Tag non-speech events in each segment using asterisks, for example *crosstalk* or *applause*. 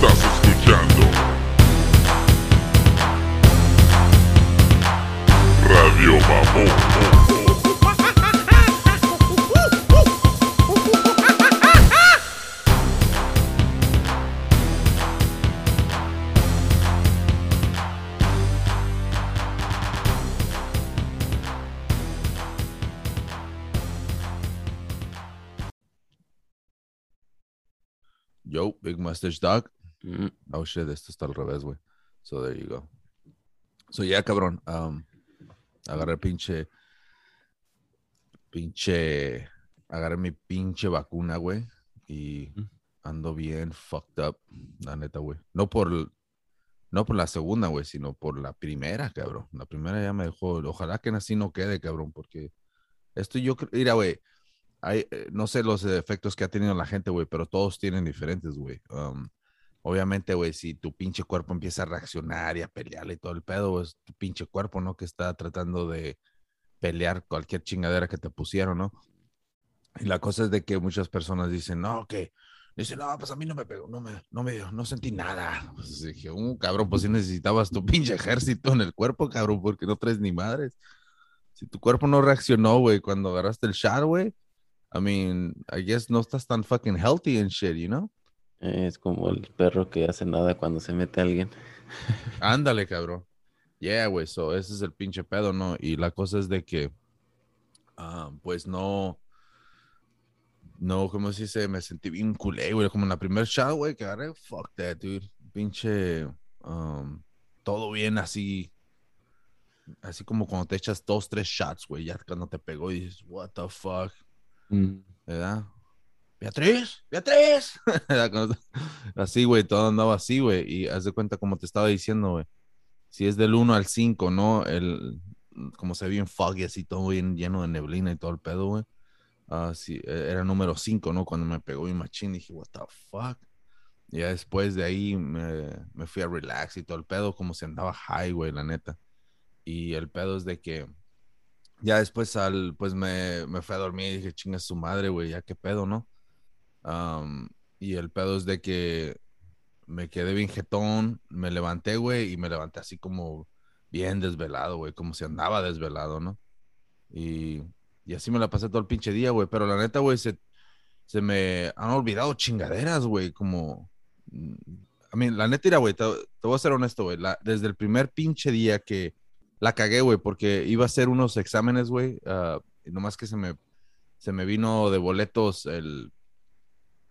Estás escuchando Radio Mamón. Yo, Big Mustache Dog. Mm, Oh shit, esto está al revés, güey. So there you go. So ya, cabrón. Um, agarré pinche. Pinche. Agarré mi pinche vacuna, güey. Y ando bien fucked up, la neta, güey. No por. No por la segunda, güey, sino por la primera, cabrón. La primera ya me dejó. Ojalá que así no quede, cabrón, porque esto yo creo. Mira, güey. Hay, eh, no sé los efectos que ha tenido la gente, güey, pero todos tienen diferentes, güey. Um, obviamente, güey, si tu pinche cuerpo empieza a reaccionar y a pelearle y todo el pedo, es tu pinche cuerpo, ¿no? Que está tratando de pelear cualquier chingadera que te pusieron, ¿no? Y la cosa es de que muchas personas dicen, no, que, dicen, no, pues a mí no me pegó, no me, no me no sentí nada. Pues dije, un cabrón, pues si necesitabas tu pinche ejército en el cuerpo, cabrón, porque no traes ni madres. Si tu cuerpo no reaccionó, güey, cuando agarraste el shot, güey, I mean, I guess no estás tan fucking healthy and shit, you know? Es como el perro que hace nada cuando se mete alguien. *laughs* Ándale, cabrón. Yeah, güey, so ese es el pinche pedo, ¿no? Y la cosa es de que, ah, pues no, no, ¿cómo se dice? Me sentí bien culé, güey, como en la primer shot, güey, que agarré, fuck that, dude. Pinche, um, todo bien así, así como cuando te echas dos, tres shots, güey, ya cuando te pegó y dices, what the fuck, Mm, ¿verdad? Beatriz, Beatriz. *laughs* Así, güey, todo andaba así, güey. Y haz de cuenta, como te estaba diciendo, güey. Si es del 1 al 5, ¿no? El, como se ve bien foggy, así todo bien lleno de neblina y todo el pedo, güey. E- era número 5, ¿no? Cuando me pegó mi machín, dije, what the fuck. Y ya después de ahí me, me fui a relax y todo el pedo, como si andaba high, güey, la neta. Y el pedo es de que ya después al, pues me, me fui a dormir y dije, chinga su madre, güey, ya qué pedo, ¿no? Y el pedo es de que me quedé bien jetón, me levanté, güey, y me levanté así como bien desvelado, güey, como si andaba desvelado, ¿no? Y, y así me la pasé todo el pinche día, güey, pero la neta, güey, se, se me han olvidado chingaderas, güey, como... A mí, la neta, mira, güey, te, voy a ser honesto, güey, desde el primer pinche día que la cagué, güey, porque iba a hacer unos exámenes, güey, y nomás que se me, se me vino de boletos el,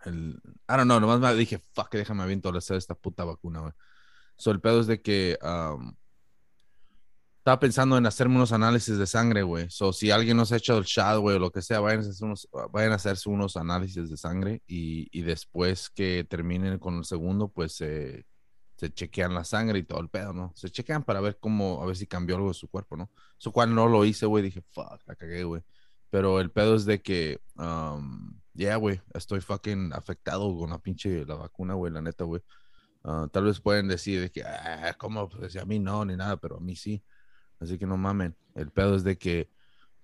el, I don't know, nomás me dije, fuck, déjame aviento a hacer esta puta vacuna, güey. So, el pedo es de que um, estaba pensando en hacerme unos análisis de sangre, güey. So, si alguien nos ha hecho el shot, güey, o lo que sea, vayan a, hacer unos, vayan a hacerse unos análisis de sangre y, y después que terminen con el segundo, pues se se chequean la sangre y todo el pedo, ¿no? Se chequean para ver cómo, a ver si cambió algo de su cuerpo, ¿no? Eso cual no lo hice, güey, dije, fuck, la cagué, güey. Pero el pedo es de que, um, yeah, güey, estoy fucking afectado con la pinche, la vacuna, güey, la neta, güey. Ah, tal vez pueden decir de que, ah, ¿cómo? Pues a mí no, ni nada, pero a mí sí. Así que no mamen. El pedo es de que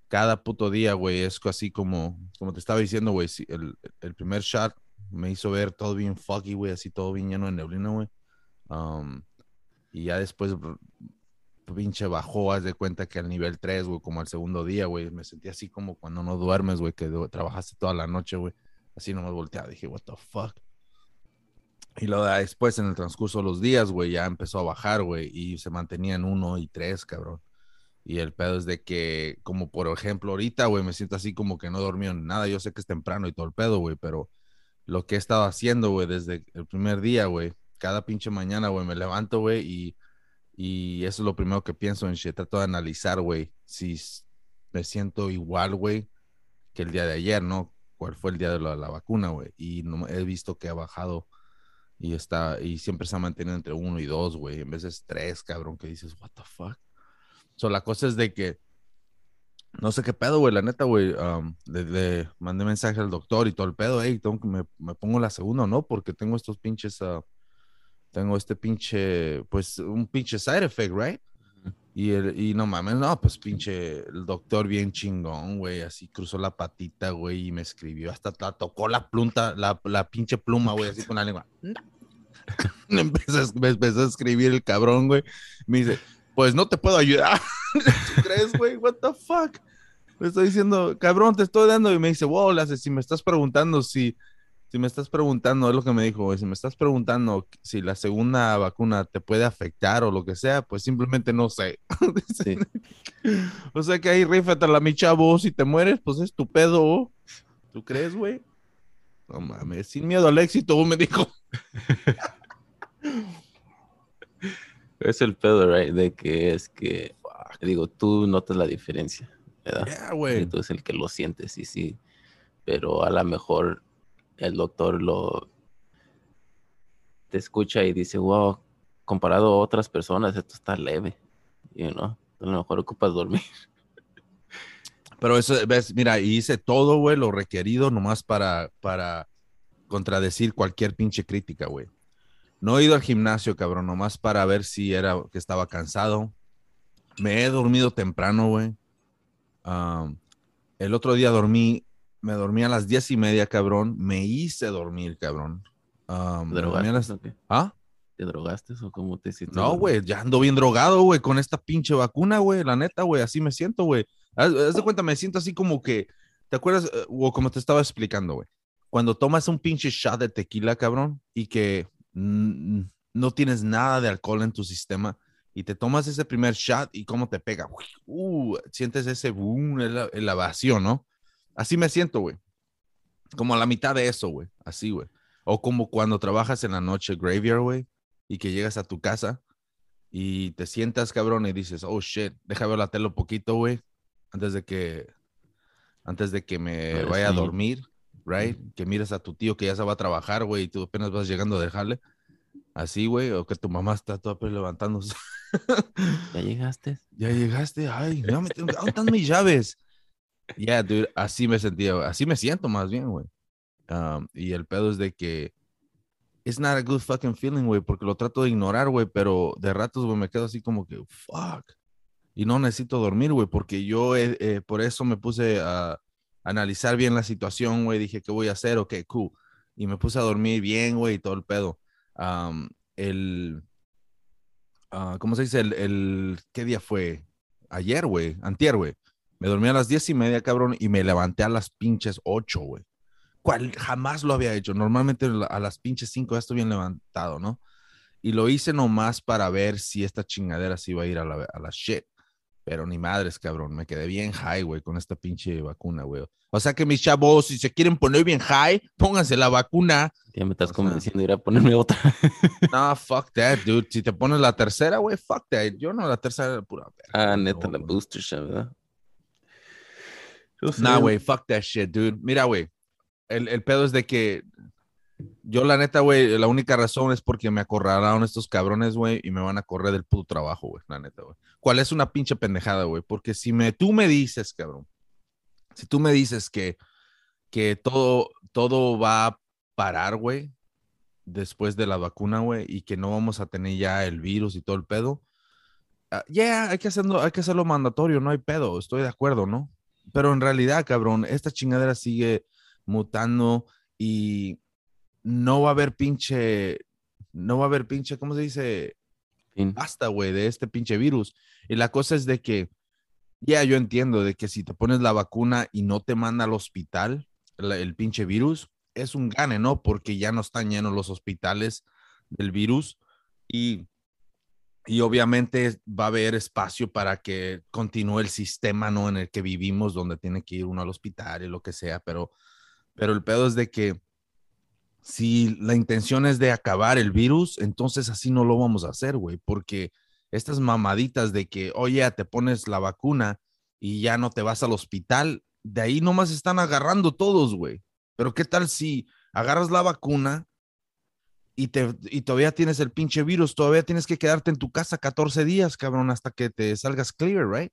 cada puto día, güey, es así como, como te estaba diciendo, güey, si el, el primer shot me hizo ver todo bien foggy, güey, así todo bien lleno de neblina, güey. Um, y ya después, pinche bajó, haz de cuenta que al nivel 3, güey, como al segundo día, güey, me sentí así como cuando no duermes, güey, que trabajaste toda la noche, güey. Así nomás volteaba, dije, what the fuck. Y luego después, en el transcurso de los días, güey, ya empezó a bajar, güey, y se mantenía en 1 y 3, cabrón. Y el pedo es de que, como por ejemplo, ahorita, güey, me siento así como que no dormí en nada. Yo sé que es temprano y todo el pedo, güey, pero lo que he estado haciendo, güey, desde el primer día, güey, cada pinche mañana, güey, me levanto, güey, y, y eso es lo primero que pienso en shit. Trato de analizar, güey, si me siento igual, güey, que el día de ayer, ¿no? ¿Cuál fue el día de la, la vacuna, güey? Y no, he visto que ha bajado y está, y siempre se ha mantenido entre uno y dos, güey, en de tres, cabrón, que dices, what the fuck. So, la cosa es de que no sé qué pedo, güey, la neta, güey. um, mandé mensaje al doctor y todo el pedo, hey, tengo que me, me pongo la segunda, ¿no? Porque tengo estos pinches, ah, tengo este pinche, pues, un pinche side effect, right? Y, el, y no mames, no, pues pinche, el doctor bien chingón, güey, así cruzó la patita, güey, y me escribió, hasta la tocó la pluma, la, la pinche pluma, güey, así con la lengua. *laughs* Me empezó, a- me empezó a escribir el cabrón, güey. Me dice, pues no te puedo ayudar. *laughs* ¿Tú crees, güey? What the fuck? Le estoy diciendo, cabrón, te estoy dando. Y me dice, wow, le hace, si me estás preguntando si, si me estás preguntando, es lo que me dijo, güey, si me estás preguntando si la segunda vacuna te puede afectar o lo que sea, pues simplemente no sé. Sí. *laughs* O sea que ahí rífatela, mi chavo, si te mueres, pues es tu pedo. ¿Tú crees, güey? No mames, sin miedo al éxito, me dijo. *laughs* Es el pedo, right? De que es que, digo, tú notas la diferencia, ¿verdad? Ya, Y güey. tú eres el que lo sientes, y sí. Pero a lo mejor el doctor lo te escucha y dice, wow, comparado a otras personas, esto está leve. You know? A lo mejor ocupas dormir. *laughs* Pero eso, ves, mira, hice todo, güey, lo requerido nomás para, para contradecir cualquier pinche crítica, güey. No he ido al gimnasio, cabrón, nomás para ver si era que estaba cansado. Me he dormido temprano, güey. El otro día dormí, me dormí a las diez y media, cabrón. Me hice dormir, cabrón. Am, ¿Te las- drogaste? ¿Ah? ¿Te drogaste o cómo te hiciste? No, güey, ya ando bien drogado, güey, con esta pinche vacuna, güey, la neta, güey, así me siento, güey. Haz, haz de cuenta, me siento así como que, ¿te acuerdas? eh, O como te estaba explicando, güey. Cuando tomas un pinche shot de tequila, cabrón, y que mm, no tienes nada de alcohol en tu sistema, y te tomas ese primer shot y cómo te pega, uh, sientes ese boom, el, el la vacío, ¿no? Así me siento, güey. Como a la mitad de eso, güey, así, güey. O como cuando trabajas en la noche graveyard, güey y que llegas a tu casa y te sientas, cabrón, y dices, oh shit, deja ver la tele un poquito, güey, antes de que, antes de que me vaya a dormir, right? Que mires a tu tío que ya se va a trabajar, güey, y tú apenas vas llegando a dejarle. Así, güey, o que tu mamá está toda levantándose. ¿Ya llegaste? *laughs* ya llegaste, ay, no me tengo, ¿dónde están mis llaves? Yeah, dude, así me sentía, así me siento más bien, güey. Um, y el pedo es de que it's not a good fucking feeling, güey, porque lo trato de ignorar, güey, pero de ratos, güey, me quedo así como que, fuck. Y no necesito dormir, güey, porque yo eh, eh, por eso me puse a analizar bien la situación, güey, dije, ¿qué voy a hacer? Ok, cool. Y me puse a dormir bien, güey, y todo el pedo. Um, el, ah, ¿cómo se dice? El, el, ¿qué día fue? Ayer, güey, antier, güey. Me dormí a las diez y media, cabrón, y me levanté a las pinches ocho, güey. Cual jamás lo había hecho. Normalmente a las pinches cinco ya estoy bien levantado, ¿no? Y lo hice nomás para ver si esta chingadera se iba a ir a la, a la shit. Pero ni madres, cabrón. Me quedé bien high, güey, con esta pinche vacuna, güey. O sea que mis chavos, si se quieren poner bien high, pónganse la vacuna. Ya me estás O sea- convenciendo de ir a ponerme otra. *laughs* No, fuck that, dude. Si te pones la tercera, güey, fuck that. Yo no, la tercera, pura verga, Ah, neta, no, la booster shot, ¿verdad? Nah, güey, fuck that shit, dude. Mira, güey, el, el pedo es de que yo, la neta, güey, la única razón es porque me acorralaron estos cabrones, güey, y me van a correr del puto trabajo, güey, la neta, güey. ¿Cuál es una pinche pendejada, güey? Porque si me, tú me dices, cabrón, si tú me dices que, que todo, todo va a parar, güey, después de la vacuna, güey, y que no vamos a tener ya el virus y todo el pedo, ah, yeah, hay que hay que hacerlo mandatorio, no hay pedo, estoy de acuerdo, ¿no? Pero en realidad, cabrón, esta chingadera sigue mutando y no va a haber pinche, no va a haber pinche, ¿cómo se dice? Basta, güey, de este pinche virus. Y la cosa es de que, ya yo entiendo de que si te pones la vacuna y no te manda al hospital el pinche virus, es un gane, ¿no? Porque ya no están llenos los hospitales del virus y, y obviamente va a haber espacio para que continúe el sistema, ¿no? En el que vivimos, donde tiene que ir uno al hospital y lo que sea, pero, pero el pedo es de que si la intención es de acabar el virus, entonces así no lo vamos a hacer, güey, porque estas mamaditas de que, oye, te pones la vacuna y ya no te vas al hospital, de ahí nomás están agarrando todos, güey. Pero ¿qué tal si agarras la vacuna y, te, y todavía tienes el pinche virus, todavía tienes que quedarte en tu casa 14 días, cabrón, hasta que te salgas clear, right?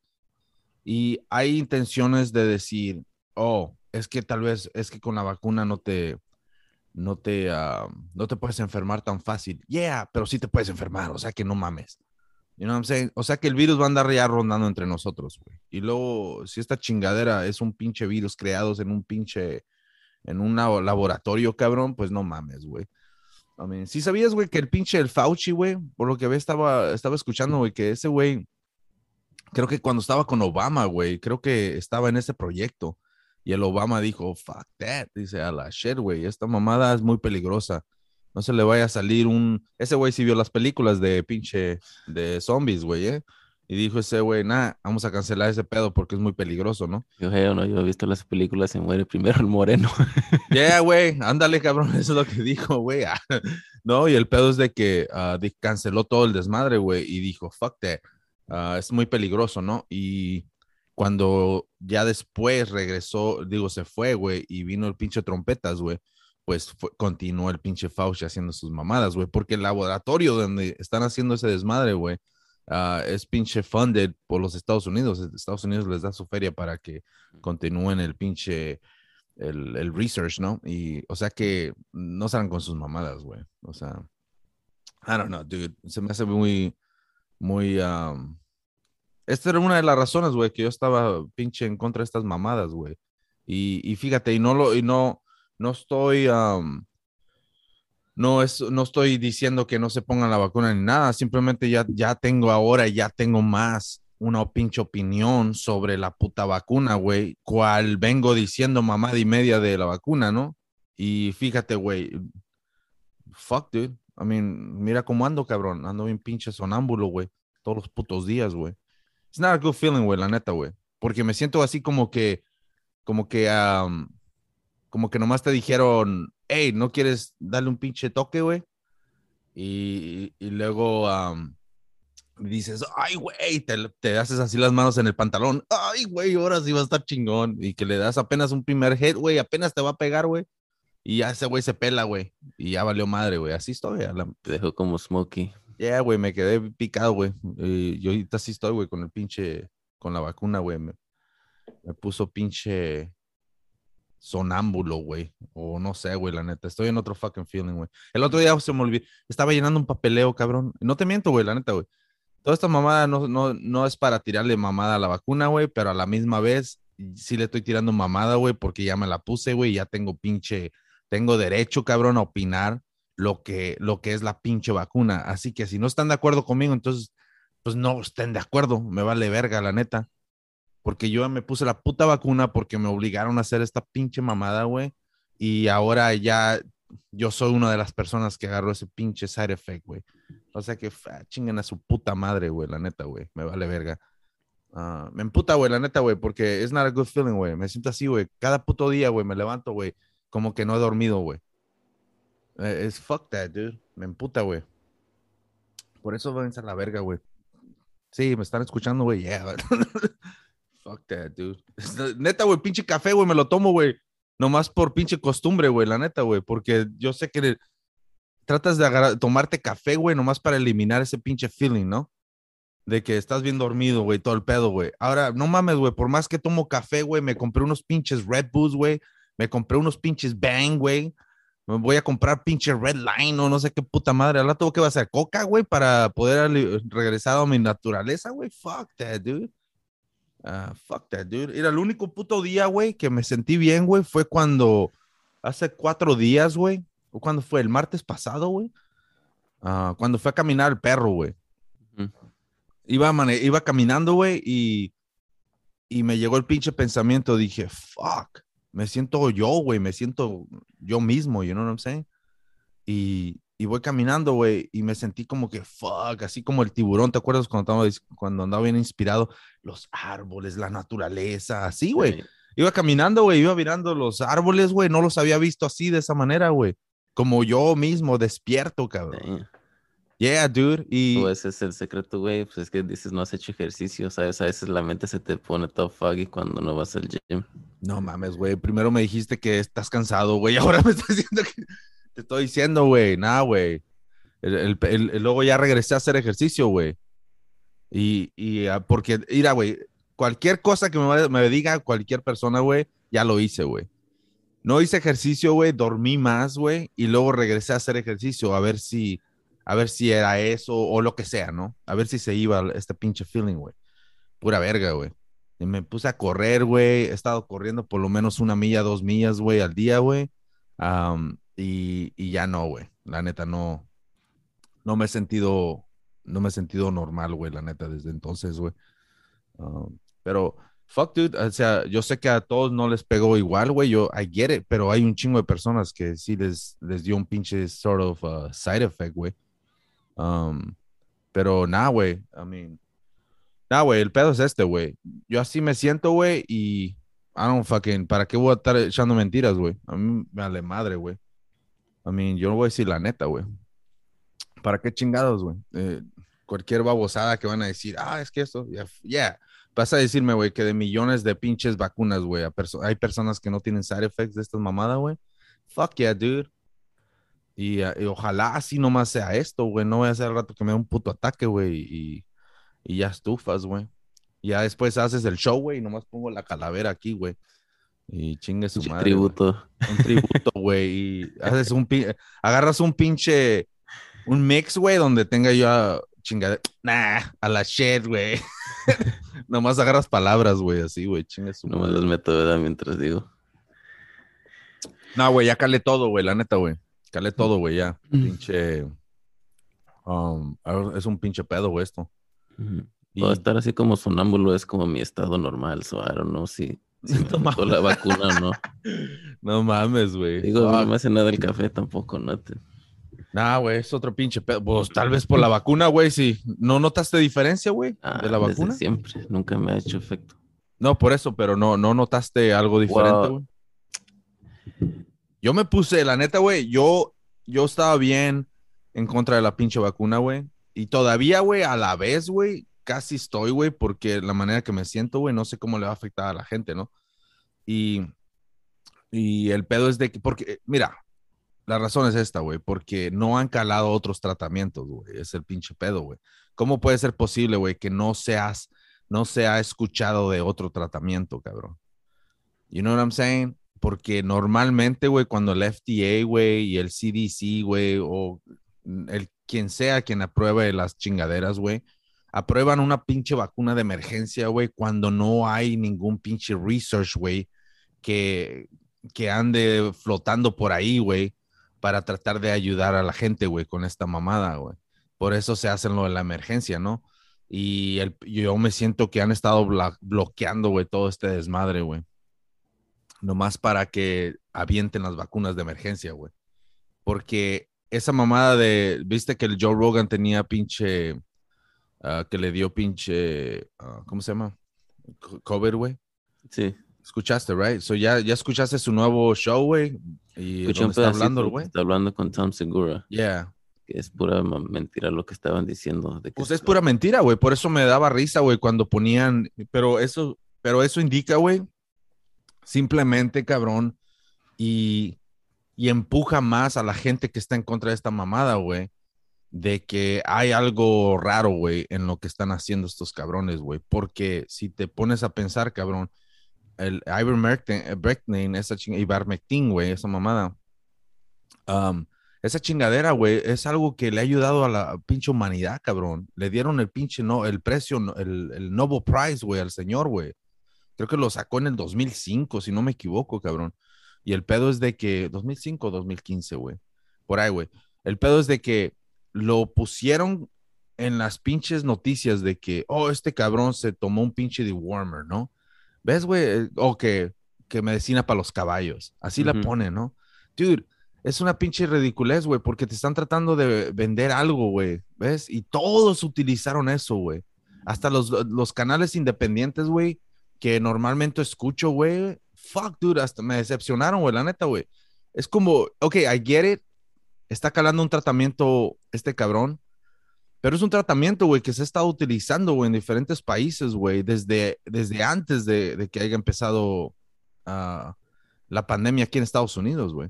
Y hay intenciones de decir, oh, es que tal vez, es que con la vacuna no te, no te, ah, no te puedes enfermar tan fácil. Yeah, pero sí te puedes enfermar, o sea que no mames. You know what I'm saying? O sea que el virus va a andar ya rondando entre nosotros, güey. Y luego, si esta chingadera es un pinche virus creados en un pinche, en un labo- laboratorio, cabrón, pues no mames, güey. I mean, sabías, güey, que el pinche el Fauci, güey, por lo que ve estaba, estaba escuchando, güey, que ese güey, creo que cuando estaba con Obama, güey, creo que estaba en ese proyecto. Y el Obama dijo, fuck that, dice, a la shit, güey, esta mamada es muy peligrosa. No se le vaya a salir un... Ese güey sí vio las películas de pinche, de zombies, güey, ¿eh? Y dijo ese güey, nah, vamos a cancelar ese pedo porque es muy peligroso, ¿no? Yo, hey, no, yo he visto las películas, se muere primero el moreno. *laughs* Yeah, *laughs* güey, ándale, cabrón, *laughs* eso es lo que dijo, güey. Ah, No, y el pedo es de que di- canceló todo el desmadre, güey, y dijo, fuck that, ah, es muy peligroso, ¿no? Y cuando ya después regresó, digo, se fue, güey, y vino el pinche trompetas, güey, pues fue- continuó el pinche Fauci haciendo sus mamadas, güey, porque el laboratorio donde están haciendo ese desmadre, güey, ah, es pinche funded por los Estados Unidos. Estados Unidos les da su feria para que continúen el pinche el, el research, ¿no? Y, o sea que no salgan con sus mamadas, güey. O sea, I don't know, dude. Se me hace muy, muy, um, esta era una de las razones, güey, que yo estaba pinche en contra de estas mamadas, güey. Y, y fíjate, y no lo, y no, no estoy, um, no es, no estoy diciendo que no se pongan la vacuna ni nada, simplemente ya, ya tengo ahora, ya tengo más una pinche opinión sobre la puta vacuna, güey, cual vengo diciendo mamada y media de la vacuna, ¿no? Y fíjate, güey, fuck, dude. I mean, mira cómo ando, cabrón. Ando bien pinche sonámbulo, güey. Todos los putos días, güey. It's not a good feeling, güey, la neta, güey. Porque me siento así como que, como que, um, como que nomás te dijeron, hey, ¿no quieres darle un pinche toque, güey? Y, y luego um, dices, ay, güey, te, te haces así las manos en el pantalón. Ay, güey, ahora sí va a estar chingón. Y que le das apenas un primer hit, güey, apenas te va a pegar, güey. Y ya ese güey se pela, güey. Y ya valió madre, güey. Así estoy. la- Te dejó como Smokey. Yeah, güey, me quedé picado, güey. Yo ahorita sí estoy, güey, con el pinche, con la vacuna, güey. Me, me puso pinche sonámbulo, güey. O no sé, güey, la neta. Estoy en otro fucking feeling, güey. El otro día se me olvidó. Estaba llenando un papeleo, cabrón. No te miento, güey, la neta, güey. Toda esta mamada no, no, no es para tirarle mamada a la vacuna, güey, pero a la misma vez sí le estoy tirando mamada, güey, porque ya me la puse, güey, ya tengo pinche, tengo derecho, cabrón, a opinar lo que, lo que es la pinche vacuna. Así que si no están de acuerdo conmigo, entonces, pues no estén de acuerdo. Me vale verga, la neta. Porque yo me puse la puta vacuna porque me obligaron a hacer esta pinche mamada, güey. Y ahora ya yo soy una de las personas que agarró ese pinche side effect, güey. O sea que fa, chinguen a su puta madre, güey, la neta, güey. Me vale verga. Ah, me emputa, güey, la neta, güey, porque es not a good feeling, güey. Me siento así, güey. Cada puto día, güey, me levanto, güey, como que no he dormido, güey. Eh, Es fuck that, dude. Me emputa, güey. Por eso váyanse a la verga, güey. Sí, me están escuchando, güey. Yeah. *laughs* fuck that, dude. *laughs* Neta, güey, pinche café, güey, me lo tomo, güey. Nomás por pinche costumbre, güey, la neta, güey. Porque yo sé que tratas de tomarte café, güey, nomás para eliminar ese pinche feeling, ¿no? De que estás bien dormido, güey, todo el pedo, güey. Ahora, no mames, güey, por más que tomo café, güey, me compré unos pinches Red Bulls, güey. Me compré unos pinches Bang, güey. Me voy a comprar pinche Red Line o no sé qué puta madre. Al rato, ¿qué va a hacer? ¿Coca, güey? Para poder regresar a mi naturaleza, güey. Fuck that, dude. Ah, fuck that, dude. Era el único puto día, güey, que me sentí bien, güey, fue cuando hace cuatro días, güey. ¿O cuando fue? El martes pasado, güey. Ah, cuando fue a caminar el perro, güey. Iba, iba caminando, güey, y, y me llegó el pinche pensamiento. Dije, fuck, me siento yo, güey, me siento yo mismo, you know what I'm saying? Y, y voy caminando, güey, y me sentí como que, fuck, así como el tiburón, ¿te acuerdas cuando andaba, cuando andaba bien inspirado? Los árboles, la naturaleza, así, güey. Sí. Iba caminando, güey, iba mirando los árboles, güey, no los había visto así, de esa manera, güey. Como yo mismo, despierto, cabrón. Damn. Yeah, dude. Y, Tú, ese es el secreto, güey. Pues es que dices no has hecho ejercicio, ¿sabes? A veces la mente se te pone todo foggy cuando no vas al gym. No mames, güey. Primero me dijiste que estás cansado, güey. *laughs* Ahora me estás diciendo que te estoy diciendo, güey. Nah, güey. Luego ya regresé a hacer ejercicio, güey. Y, y ah, porque, mira, güey, cualquier cosa que me, me diga cualquier persona, güey, ya lo hice, güey. No hice ejercicio, güey, dormí más, güey, y luego regresé a hacer ejercicio a ver si, a ver si era eso o lo que sea, ¿no? A ver si se iba este pinche feeling, güey. Pura verga, güey. Me puse a correr, güey. He estado corriendo por lo menos una milla, dos millas, güey, al día, güey. Y, y ya no, güey. La neta, no, no me he sentido, no me he sentido normal, güey, la neta, desde entonces, güey. Um, pero, fuck, dude, o sea, yo sé que a todos no les pegó igual, güey, yo, I get it, pero hay un chingo de personas que sí les, les dio un pinche sort of uh, side effect, güey. Um, pero nada, güey, I mean, nada, güey, el pedo es este, güey. Yo así me siento, güey, y I don't fucking, ¿para qué voy a estar echando mentiras, güey? A mí me vale madre, güey. I mean, yo no voy a decir la neta, güey. ¿Para qué chingados, güey? Eh, cualquier babosada que van a decir, ah, es que esto, ya, yeah. Vas a decirme, güey, que de millones de pinches vacunas, güey, hay personas que no tienen side effects de estas mamadas, güey. Fuck yeah, dude. Y, ah, y ojalá así nomás sea esto, güey. No voy a hacer al rato que me dé un puto ataque, güey. Y ya estufas, güey. Ya después haces el show, güey, y nomás pongo la calavera aquí, güey. Y chingue su madre. tributo. Un tributo, *laughs* güey. Y haces un agarras un pinche, un mix, güey, donde tenga yo a chingada, nah, a la shit, güey. *laughs* nomás agarras palabras, güey, así, güey, chingue su No me madre. los meto, ¿verdad? Mientras digo. No, güey, ya calé todo, güey, la neta, güey. Calé todo, güey, ya. Mm. Pinche. um, es un pinche pedo, güey, esto. Y- Puedo estar así como sonámbulo es como mi estado normal, so I don't know si, si *laughs* la vacuna o no. *laughs* No mames, güey. Digo, Fuck. no me hace nada el café tampoco, no te... Nah, güey, es otro pinche pedo. Pues tal vez por la vacuna, güey, sí. ¿No notaste diferencia, güey? Ah, de la desde vacuna. siempre, nunca me ha hecho efecto. No, por eso, pero no, no notaste algo diferente, Wow. güey. Yo me puse, la neta, güey, yo, yo estaba bien en contra de la pinche vacuna, güey. Y todavía, güey, a la vez, güey, casi estoy, güey, porque la manera que me siento, güey, no sé cómo le va a afectar a la gente, ¿no? Y, y el pedo es de que, porque, mira, la razón es esta, güey, porque no han calado otros tratamientos, güey. Es el pinche pedo, güey. ¿Cómo puede ser posible, güey, que no seas, no se ha escuchado de otro tratamiento, cabrón? You know what I'm saying? Porque normalmente, güey, cuando el FDA, güey, y el CDC, güey, o el quien sea quien apruebe las chingaderas, güey, aprueban una pinche vacuna de emergencia, güey, cuando no hay ningún pinche research, güey, que, que ande flotando por ahí, güey, para tratar de ayudar a la gente, güey, con esta mamada, güey. Por eso se hacen lo de la emergencia, ¿no? Y el, yo me siento que han estado bloqueando, güey, todo este desmadre, güey. Nomás para que avienten las vacunas de emergencia, güey. Porque esa mamada de, viste que el Joe Rogan tenía pinche, ah, que le dio pinche, ah, ¿cómo se llama? Co- COVID, güey. Sí, Escuchaste, right? So ya, ya escuchaste su nuevo show, güey. Y escuché dónde está hablando, güey. Está hablando con Tom Segura, Yeah. que es pura mentira lo que estaban diciendo. De que Pues es pura mentira, güey. Por eso me daba risa, güey, cuando ponían. Pero eso, pero eso indica, güey, simplemente, cabrón, y, y empuja más a la gente que está en contra de esta mamada, güey, de que hay algo raro, güey, en lo que están haciendo estos cabrones, güey. Porque si te pones a pensar, cabrón, el ivermectin, esa ching ivermectin, güey, esa mamada. esa chingadera, güey, es algo que le ha ayudado a la pinche humanidad, cabrón. Le dieron el pinche, no, el precio, el, el Nobel Prize, güey, al señor, güey. Creo que lo sacó en el 2005, si no me equivoco, cabrón. Y el pedo es de que, 2005 o 2015, güey. Por ahí, güey. El pedo es de que lo pusieron en las pinches noticias de que, oh, este cabrón se tomó un pinche dewormer, ¿no? ¿Ves, güey? Eh, O que, que medicina para los caballos. Así la Ujú. ponen, ¿no? Dude, es una pinche ridiculez, güey, porque te están tratando de vender algo, güey, ¿ves? Y todos utilizaron eso, güey. Hasta los, los canales independientes, güey, que normalmente escucho, güey. Fuck, dude, hasta me decepcionaron, güey, la neta, güey. Es como, ok, I get it. Está calando un tratamiento este cabrón. Pero es un tratamiento, güey, que se ha estado utilizando, güey, en diferentes países, güey, desde, desde antes de, que haya empezado ah, la pandemia aquí en Estados Unidos, güey.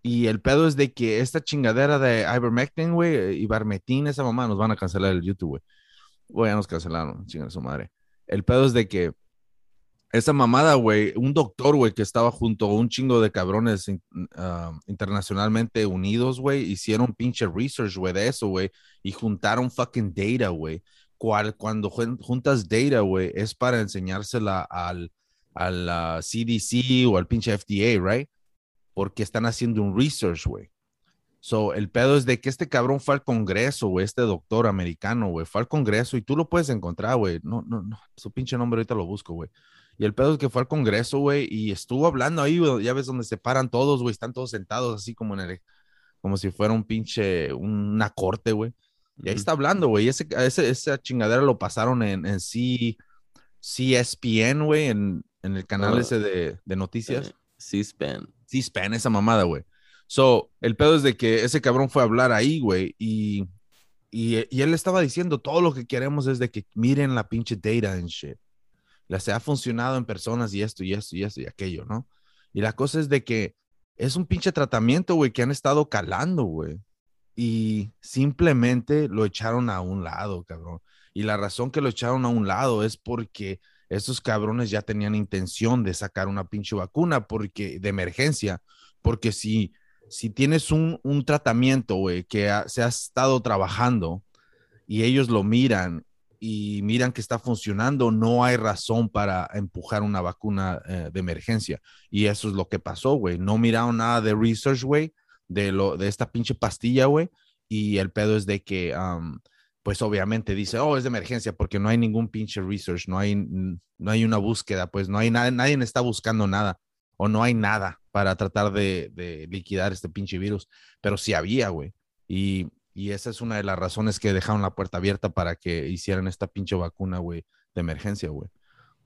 Y el pedo es de que esta chingadera de ivermectin, güey, ivermectin, esa mamá, nos van a cancelar el YouTube, güey. Güey, ya nos cancelaron, chinga su madre. El pedo es de que esa mamada, güey, un doctor, güey, que estaba junto a un chingo de cabrones ah, internacionalmente unidos, güey, hicieron pinche research, güey, de eso, güey, y juntaron fucking data, güey. Cuando jun- juntas data, güey, es para enseñársela al, al ah, CDC o al pinche FDA, right? Porque están haciendo un research, güey. So, el pedo es de que este cabrón fue al Congreso, güey, este doctor americano, güey, fue al Congreso y tú lo puedes encontrar, güey. No, no, no, su pinche nombre ahorita lo busco, güey. Y el pedo es que fue al Congreso, güey, y estuvo hablando ahí, ya ves donde se paran todos, güey, están todos sentados así como en el, como si fuera un pinche, una corte, güey. Y ahí está hablando, güey. Ese, ese, esa chingadera lo pasaron en, en C, CSPN, güey, en, en el canal Ah, ese de, de noticias. Eh, C-SPAN. C-SPAN, esa mamada, güey. So, el pedo es de que ese cabrón fue a hablar ahí, güey, y, y, y él estaba diciendo, todo lo que queremos es de que miren la pinche data and shit. La se ha funcionado en personas y esto y esto y esto y aquello, ¿no? Y la cosa es de que es un pinche tratamiento, güey, que han estado calando, güey. Y simplemente lo echaron a un lado, cabrón. Y la razón que lo echaron a un lado es porque esos cabrones ya tenían intención de sacar una pinche vacuna porque de emergencia, porque si si tienes un, un tratamiento, güey, que se ha estado trabajando y ellos lo miran y miran que está funcionando, no hay razón para empujar una vacuna eh, de emergencia. Y eso es lo que pasó, güey. No miraron nada de research, güey, de, lo, de esta pinche pastilla, güey. Y el pedo es de que, pues obviamente dice, oh, es de emergencia porque no hay ningún pinche research, no hay, no hay una búsqueda, pues no hay nada, nadie está buscando nada o no hay nada para tratar de, de liquidar este pinche virus, pero sí había, güey. Y, y esa es una de las razones que dejaron la puerta abierta para que hicieran esta pinche vacuna, güey, de emergencia, güey.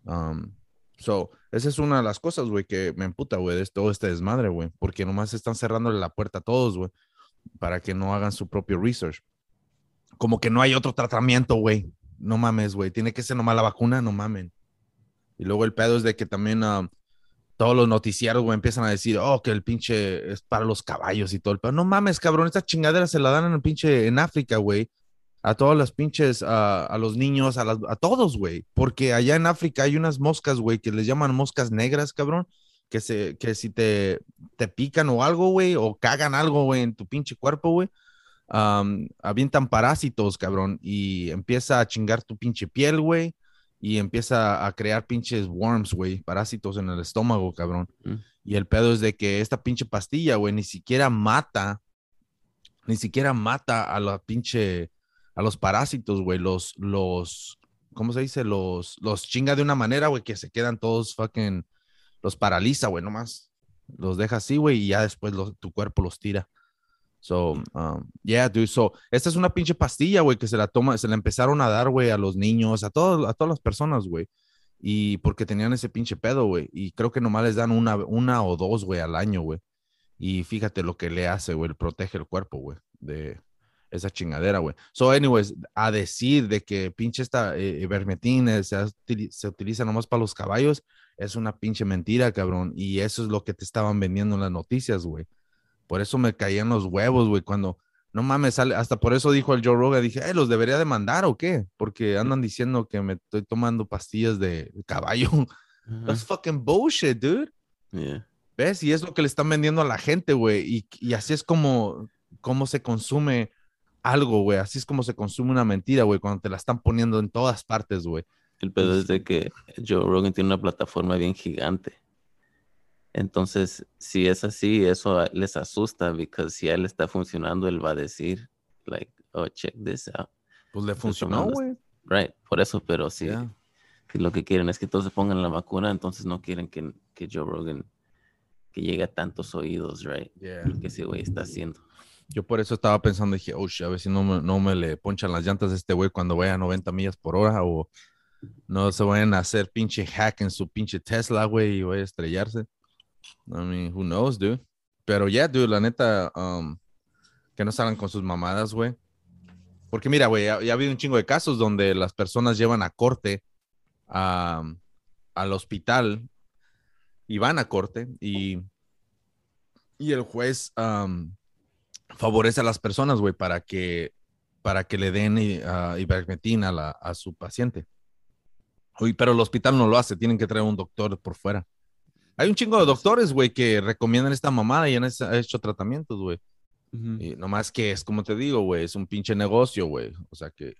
Um, so, esa es una de las cosas, güey, que me emputa, güey, de todo este desmadre, güey, porque nomás están cerrándole la puerta a todos, güey, para que no hagan su propio research. Como que no hay otro tratamiento, güey. No mames, güey. Tiene que ser nomás la vacuna, no mamen. Y luego el pedo es de que también um, todos los noticieros, güey, empiezan a decir, oh, que el pinche es para los caballos y todo el pedo. No mames, cabrón, esta chingadera se la dan en el pinche en África, güey. A todas las pinches, a, a los niños, a, las, a todos, güey. Porque allá en África hay unas moscas, güey, que les llaman moscas negras, cabrón. Que, se, que si te, te pican o algo, güey, o cagan algo, güey, en tu pinche cuerpo, güey, um, avientan parásitos, cabrón, y empieza a chingar tu pinche piel, güey, y empieza a crear pinches worms, güey, parásitos en el estómago, cabrón. Mm. Y el pedo es de que esta pinche pastilla, güey, ni siquiera mata, ni siquiera mata a la pinche, a los parásitos, güey, los, los, ¿cómo se dice? Los, los chinga de una manera, güey, que se quedan todos fucking, los paraliza, güey, nomás. Los deja así, güey, y ya después los- tu cuerpo los tira. So, um, yeah, dude. So, esta es una pinche pastilla, güey, que se la toma, se la empezaron a dar, güey, a los niños, a todos, a todas las personas, güey. Y porque tenían ese pinche pedo, güey. Y creo que nomás les dan una, una o dos, güey, al año, güey. Y fíjate lo que le hace, güey, protege el cuerpo, güey, de esa chingadera, güey. So, anyways, a decir de que pinche esta eh, eh, se, se utiliza nomás para los caballos, es una pinche mentira, cabrón. Y eso es lo que te estaban vendiendo en las noticias, güey. Por eso me caían los huevos, güey, cuando, no mames, sale, hasta por eso dijo el Joe Rogan, dije, eh, ¿los debería demandar o qué? Porque andan diciendo que me estoy tomando pastillas de caballo. That's fucking bullshit, dude. Yeah. ¿Ves? Y es lo que le están vendiendo a la gente, güey. Y, y así es como, como se consume algo, güey. Así es como se consume una mentira, güey, cuando te la están poniendo en todas partes, güey. El pedo es de que Joe Rogan tiene una plataforma bien gigante. Entonces, si es así, eso les asusta, porque si a él está funcionando, él va a decir, like, oh, check this out. Pues le funcionó, güey. Right, por eso, pero si, Yeah. si lo que quieren es que todos se pongan la vacuna, entonces no quieren que, que Joe Rogan que llegue a tantos oídos, right? Yeah. Lo que ese güey está haciendo. Yo por eso estaba pensando, dije, oh, a ver si no me, no me le ponchan las llantas a este güey cuando vaya a 90 millas por hora o no se vayan a hacer pinche hack en su pinche Tesla, güey, y vaya a estrellarse. I mean, who knows, dude. Pero ya, dude, la neta, um, que no salgan con sus mamadas, güey. Porque mira, güey, ya, ya ha habido un chingo de casos donde las personas llevan a corte a- al hospital y van a corte y, y el juez um, favorece a las personas, güey, para que, para que le den uh, a su paciente. Uy, pero el hospital no lo hace, tienen que traer un doctor por fuera. Hay un chingo de doctores, güey, que recomiendan esta mamada y han hecho- tratamientos, güey. Y nomás que es como te digo, güey, es un pinche negocio, güey. O sea que.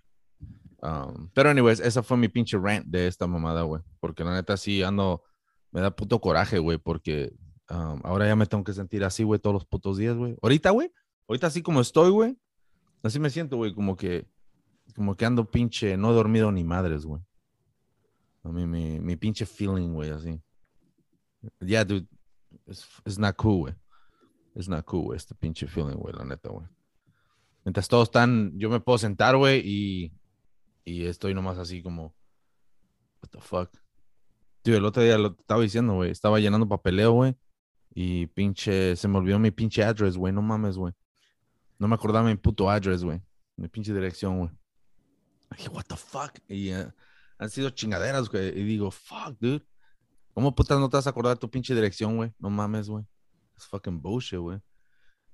um, pero, anyways, esa fue mi pinche rant de esta mamada, güey. Porque la neta sí ando. Me da puto coraje, güey, porque um, ahora ya me tengo que sentir así, güey, todos los putos días, güey. Ahorita, güey, Ahorita así como estoy, güey. Así me siento, güey, como que, como que ando pinche, no he dormido ni madres, güey. A mí, mi, mi pinche feeling, güey, así. Yeah, dude, it's, it's not cool, güey. It's not cool, güey, este pinche feeling, güey, la neta, güey. Mientras todos están, yo me puedo sentar, güey, y, y estoy nomás así como, what the fuck. Dude, el otro día lo estaba diciendo, güey, estaba llenando papeleo, güey, y pinche, se me olvidó mi pinche address, güey, no mames, güey. No me acordaba mi puto address, güey, mi pinche dirección, güey. Dije, what the fuck, y eh, han sido chingaderas, güey, y digo, fuck, dude. ¿Cómo putas no te vas a acordar de tu pinche dirección, güey? No mames, güey. Es fucking bullshit, güey.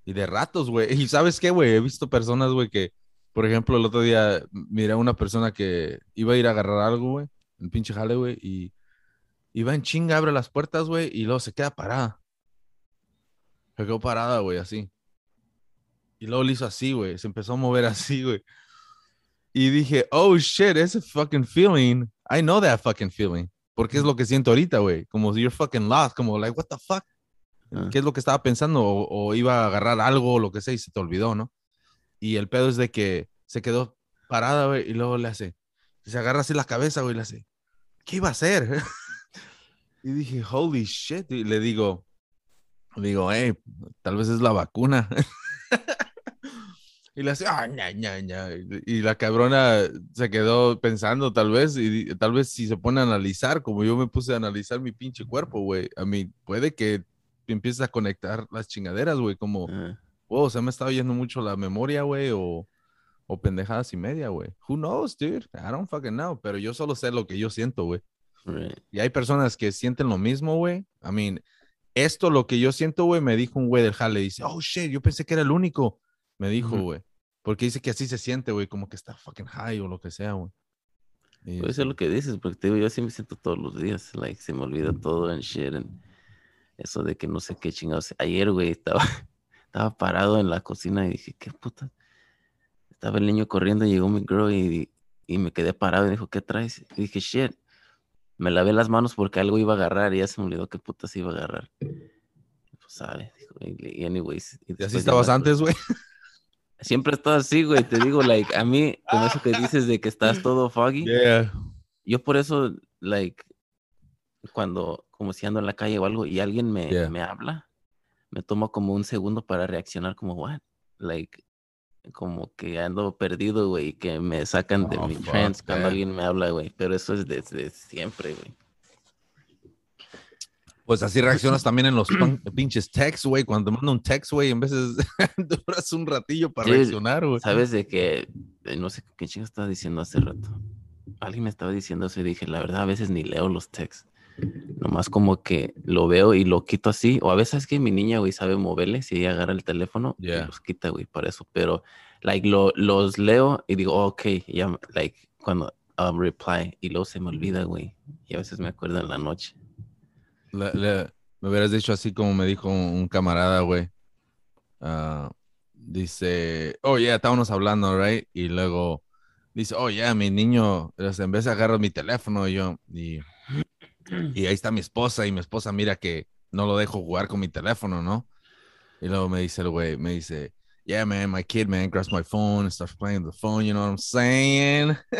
Y de ratos, güey. *laughs* Y sabes qué, güey? He visto personas, güey, que, por ejemplo, el otro día miré a una persona que iba a ir a agarrar algo, güey, en pinche jale, güey, y iba en chinga, abre las puertas, güey, y luego se queda parada. Se quedó parada, güey, así. Y luego le hizo así, güey. Se empezó a mover *laughs* así, güey. Y dije, oh shit, ese fucking feeling. I know that fucking feeling. Porque es lo que siento ahorita, güey. Como you're fucking lost. Como, like, what the fuck? Ah. ¿Qué es lo que estaba pensando? O, o iba a agarrar algo o lo que sea y se te olvidó, ¿no? Y el pedo es de que se quedó parada, güey, y luego le hace, se agarra así la cabeza, güey, y le hace, ¿qué iba a hacer? *laughs* y dije, holy shit, y le digo, le digo, hey, tal vez es la vacuna. *laughs* y le hace, ah, ña, ña, ña. Y- la cabrona se quedó pensando, tal vez, y tal vez si se pone a analizar, como yo me puse a analizar mi pinche cuerpo, güey, a mí puede que empieces a conectar las chingaderas, güey, como, Ah, wow, se me está yendo mucho la memoria, güey, o, o pendejadas y media, güey. Who knows, dude? I don't fucking know, pero yo solo sé lo que yo siento, güey. right. Y hay personas que sienten lo mismo, güey. I mean, esto lo que yo siento, güey, me dijo un güey del jale, dice, oh, shit, yo pensé que era el único, me dijo, güey. Porque dice que así se siente, güey, como que está fucking high o lo que sea, güey. Y Puede ser lo que dices, porque te digo, yo así me siento todos los días. Like, se me olvida todo en shit. and eso de que no sé qué chingados. Ayer, güey, estaba, *laughs* estaba parado en la cocina y dije, ¿qué puta? Estaba el niño corriendo, llegó mi girl y, y me quedé parado y dijo, ¿qué traes? Y dije, shit. Me lavé las manos porque algo iba a agarrar y ya se me olvidó qué puta se iba a agarrar. Pues sabe, dijo, y, anyways. ¿Y y así estabas antes, güey? Siempre he estado así, güey. Te digo, like, a mí, como eso que dices de que estás todo foggy. Yeah. Yo por eso, like, cuando, como si ando en la calle o algo y alguien me, Yeah. me habla, me tomo como un segundo para reaccionar como, what? Like, como que ando perdido, güey, que me sacan de Oh, mi fuck trance cuando alguien me habla, güey. Pero eso es desde siempre, güey. Pues así reaccionas también en los *clears throat* pinches texts, güey. Cuando te mando un text, güey, en veces *laughs* duras un ratillo para Sí, reaccionar, güey. Sabes de que, eh, no sé qué chingo estaba diciendo hace rato. Alguien me estaba diciendo eso y dije, la verdad, a veces ni leo los texts. Nomás como que lo veo y lo quito así. O a veces es que mi niña, güey, sabe moverle. Si ella agarra el teléfono, y Yeah. los quita, güey, para eso. Pero, like, lo, los leo y digo, oh, ok, ya, like, cuando um, reply. Y luego se me olvida, güey. Y a veces me acuerdo en la noche. Le- le- me hubieras dicho así como me dijo un, camarada, güey. Ah, dice, oh, yeah, estábamos hablando, right? Y luego dice, oh, yeah, mi niño, en vez de agarrar mi teléfono, y yo, y, y ahí está mi esposa, y mi esposa mira que no lo dejo jugar con mi teléfono, ¿no? Y luego me dice el güey, me dice, yeah, man, my kid, man, grabs my phone and starts playing the phone, you know what I'm saying? *laughs*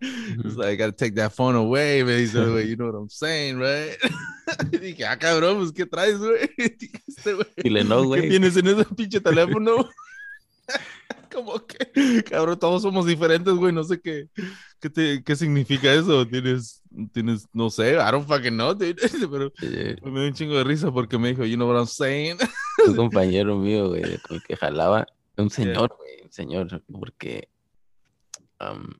It's like, I gotta take that phone away, dice el güey, you know what I'm saying, right? *laughs* dije, ah, cabrón, pues, ¿qué traes, güey? *laughs* Este güey, Dile no, ¿Qué güey. tienes en ese pinche teléfono? Como que, cabrón, todos somos diferentes, güey, no sé qué, qué, te- qué significa eso. Tienes, tienes, no sé, I don't fucking know, dude. Pero Eh, me dio un chingo de risa porque me dijo, you know what I'm saying? Un compañero mío, güey, con el que jalaba, un señor, güey, un señor, porque am,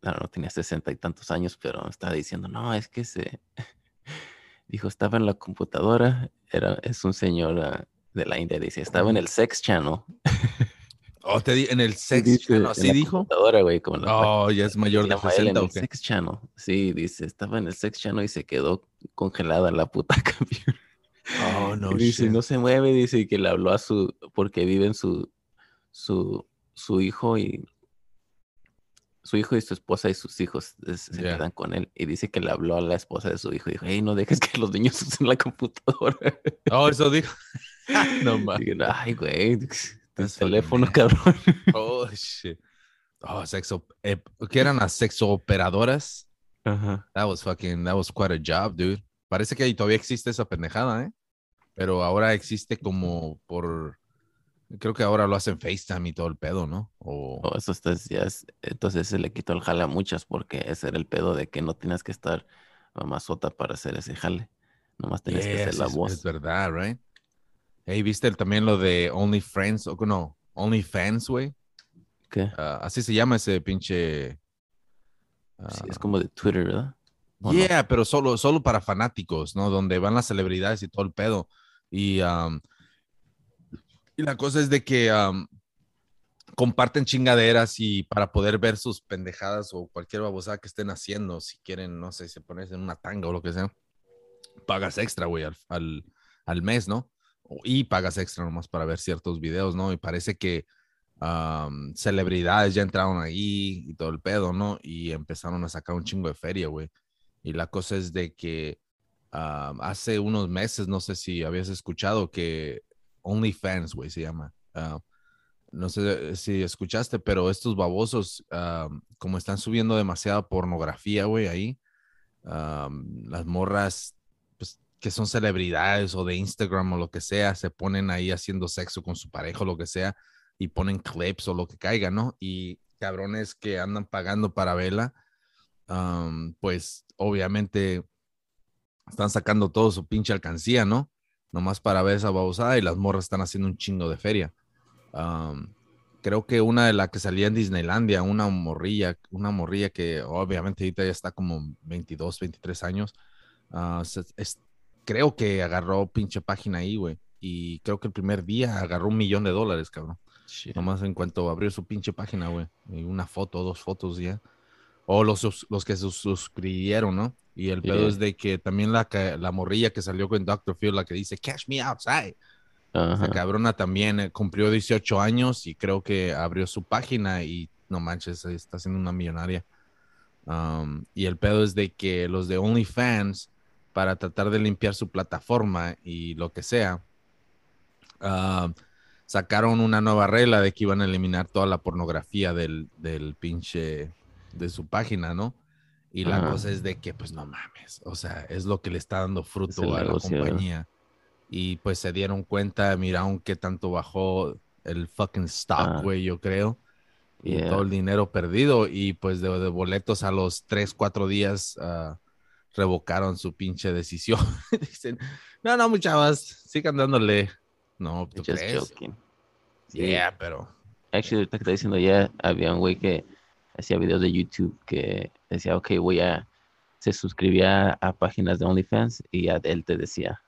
claro, no tenía sesenta y tantos años, pero estaba diciendo, no, es que se, *laughs* dijo, estaba en la computadora, era, es un señor ah, de la India, dice, estaba en el sex channel. *laughs* Oh, te di en el sex Dice, channel, en ¿así la dijo? computadora, güey, como en la Oh, ya es mayor de llama él, en 60, el sex channel. Sí, dice, estaba en el sex channel y se quedó congelada la puta *laughs* computer. Oh, *laughs* no Y dice, shit. no se mueve, dice que le habló a su, porque viven su, su, su hijo y su hijo y su esposa y sus hijos es- se quedan con él. Y dice que le habló a la esposa de su hijo y dijo, hey, no dejes que los niños *laughs* usen la computadora. Oh, eso dijo. *laughs* No. Dije, Ay, güey. Teléfono, cabrón. Oh, shit. Oh, sexo. Eh, ¿Qué eran las sexo operadoras? Ajá. That was fucking, that was quite a job, dude. Parece que ahí todavía existe esa pendejada, ¿eh? Pero ahora existe como por. Creo que ahora lo hacen FaceTime y todo el pedo, ¿no? O. Oh, eso está, ya es- entonces se le quitó el jale a muchas porque ese era el pedo de que no tienes que estar mamazota para hacer ese jale. Nomás tenías que hacer Yes, la es, voz. es verdad, right? Hey, ¿viste el- también lo de OnlyFriends? O no, OnlyFans, güey. ¿Qué? Ah, así se llama ese pinche. Sí, ah, es como de Twitter, ¿verdad? ¿O no? Yeah, pero solo, solo para fanáticos, ¿no? Donde van las celebridades y todo el pedo. Y, um, y la cosa es de que um, comparten chingaderas y para poder ver sus pendejadas o cualquier babosada que estén haciendo, si quieren, no sé, se pones en una tanga o lo que sea, pagas extra, güey, al, al, al mes, ¿no? Y pagas extra nomás para ver ciertos videos, ¿no? Y parece que um, celebridades ya entraron ahí y todo el pedo, ¿no? Y empezaron a sacar un chingo de feria, güey. Y la cosa es de que ah, hace unos meses, no sé si habías escuchado que OnlyFans, güey, se llama. Ah, no sé si escuchaste, pero estos babosos, ah, como están subiendo demasiada pornografía, güey, ahí, ah, las morras, pues, que son celebridades o de Instagram o lo que sea, se ponen ahí haciendo sexo con su pareja o lo que sea, y ponen clips o lo que caiga, ¿no? Y cabrones que andan pagando para verla, um, pues obviamente están sacando todo su pinche alcancía, ¿no? Nomás para ver esa babosada y las morras están haciendo un chingo de feria. Um, creo que una de las que salía en Disneylandia, una morrilla, una morrilla que obviamente ahorita ya está como 22, 23 años, es- creo que agarró pinche página ahí, güey. Y creo que el primer día agarró un millón de dólares, cabrón. Shit. Nomás en cuanto abrió su pinche página, güey. Y una foto, dos fotos ya. O los, los que se suscribieron, ¿no? Y el pedo Yeah. es de que también la, la morrilla que salió con Dr. Phil, la que dice, Cash me outside. Esa Ajá. cabrona también eh, cumplió 18 años y creo que abrió su página y no manches, está siendo una millonaria. Um, y el pedo es de que los de OnlyFans, para tratar de limpiar su plataforma y lo que sea, um, sacaron una nueva regla de que iban a eliminar toda la pornografía del, del pinche, de su página, ¿no? Y la Ajá. cosa es de que, pues no mames, o sea, es lo que le está dando fruto a la compañía. Y pues se dieron cuenta, miraron qué tanto bajó el fucking stock, Ah. güey, yo creo. Y Yeah. todo el dinero perdido. Y pues de, de boletos a los 3, 4 días ah, revocaron su pinche decisión. *laughs* Dicen, no, no, muchachas, sigan dándole. No, ¿tú Just crees? joking. Sí. Yeah, pero... Actually, ahorita que está diciendo ya, había un güey que hacía videos de YouTube que decía, ok, voy a, se suscribía a páginas de OnlyFans y ya él te decía,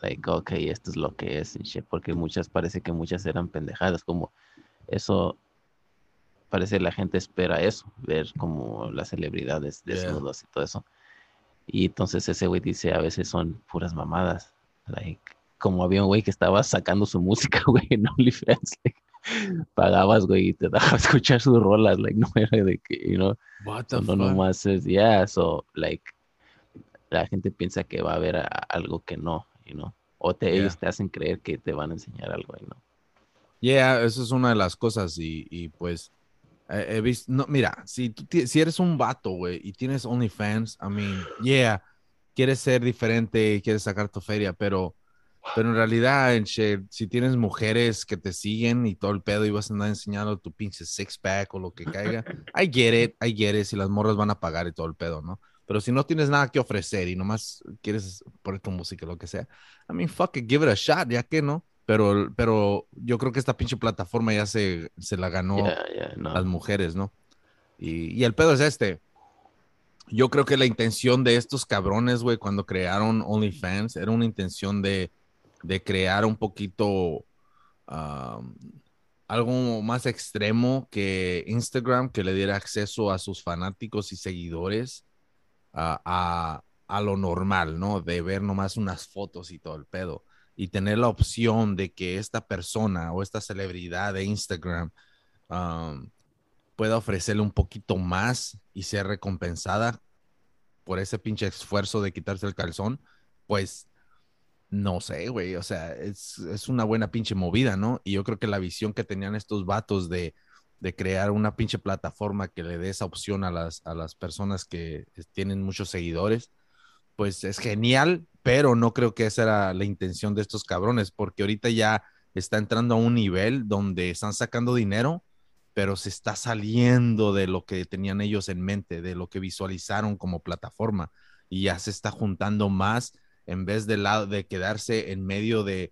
like, ok, esto es lo que es, y shit", porque muchas, parece que muchas eran pendejadas, como eso, parece la gente espera eso, ver como las celebridades Yeah. desnudos y todo eso. Y entonces ese güey dice, a veces son puras mamadas, like, como había un güey que estaba sacando su música, *laughs* güey, en OnlyFans, like, pagabas, güey, y te *laughs* dejaba escuchar sus rolas, like, no era de que, you know, What the no fuck? nomás es, yeah, so, like, la gente piensa que va a haber a- algo que no, you know, o te, Yeah. ellos te hacen creer que te van a enseñar algo, you know. Yeah, eso es una de las cosas y, y, pues eh, he visto, no, mira, si, tú si eres un vato, güey, y tienes OnlyFans, I mean, yeah, quieres ser diferente, quieres sacar tu feria, pero, pero en realidad, en shit, si tienes mujeres que te siguen y todo el pedo y vas a andar enseñando tu pinche six pack o lo que caiga, *laughs* I get it, I get it, si las morras van a pagar y todo el pedo, ¿no? Pero si no tienes nada que ofrecer y nomás quieres poner tu música, lo que sea, I mean, fuck it, give it a shot, ya que no. Pero, pero yo creo que esta pinche plataforma ya se, se la ganó Yeah, yeah, no. las mujeres, ¿no? Y, y el pedo es este. Yo creo que la intención de estos cabrones, güey, cuando crearon OnlyFans, era una intención de, de crear un poquito um, algo más extremo que Instagram, que le diera acceso a sus fanáticos y seguidores a, a- a lo normal, ¿no? De ver nomás unas fotos y todo el pedo. Y tener la opción de que esta persona o esta celebridad de Instagram um, pueda ofrecerle un poquito más y ser recompensada por ese pinche esfuerzo de quitarse el calzón, pues No sé, güey, o sea, es, es una buena pinche movida, ¿no? Y yo creo que la visión que tenían estos vatos de, de crear una pinche plataforma que le dé esa opción a las, a las personas que tienen muchos seguidores, pues es genial, pero no creo que esa era la intención de estos cabrones, porque ahorita ya está entrando a un nivel donde están sacando dinero, pero se está saliendo de lo que tenían ellos en mente, de lo que visualizaron como plataforma, y ya se está juntando más en vez de, lado, de quedarse en medio de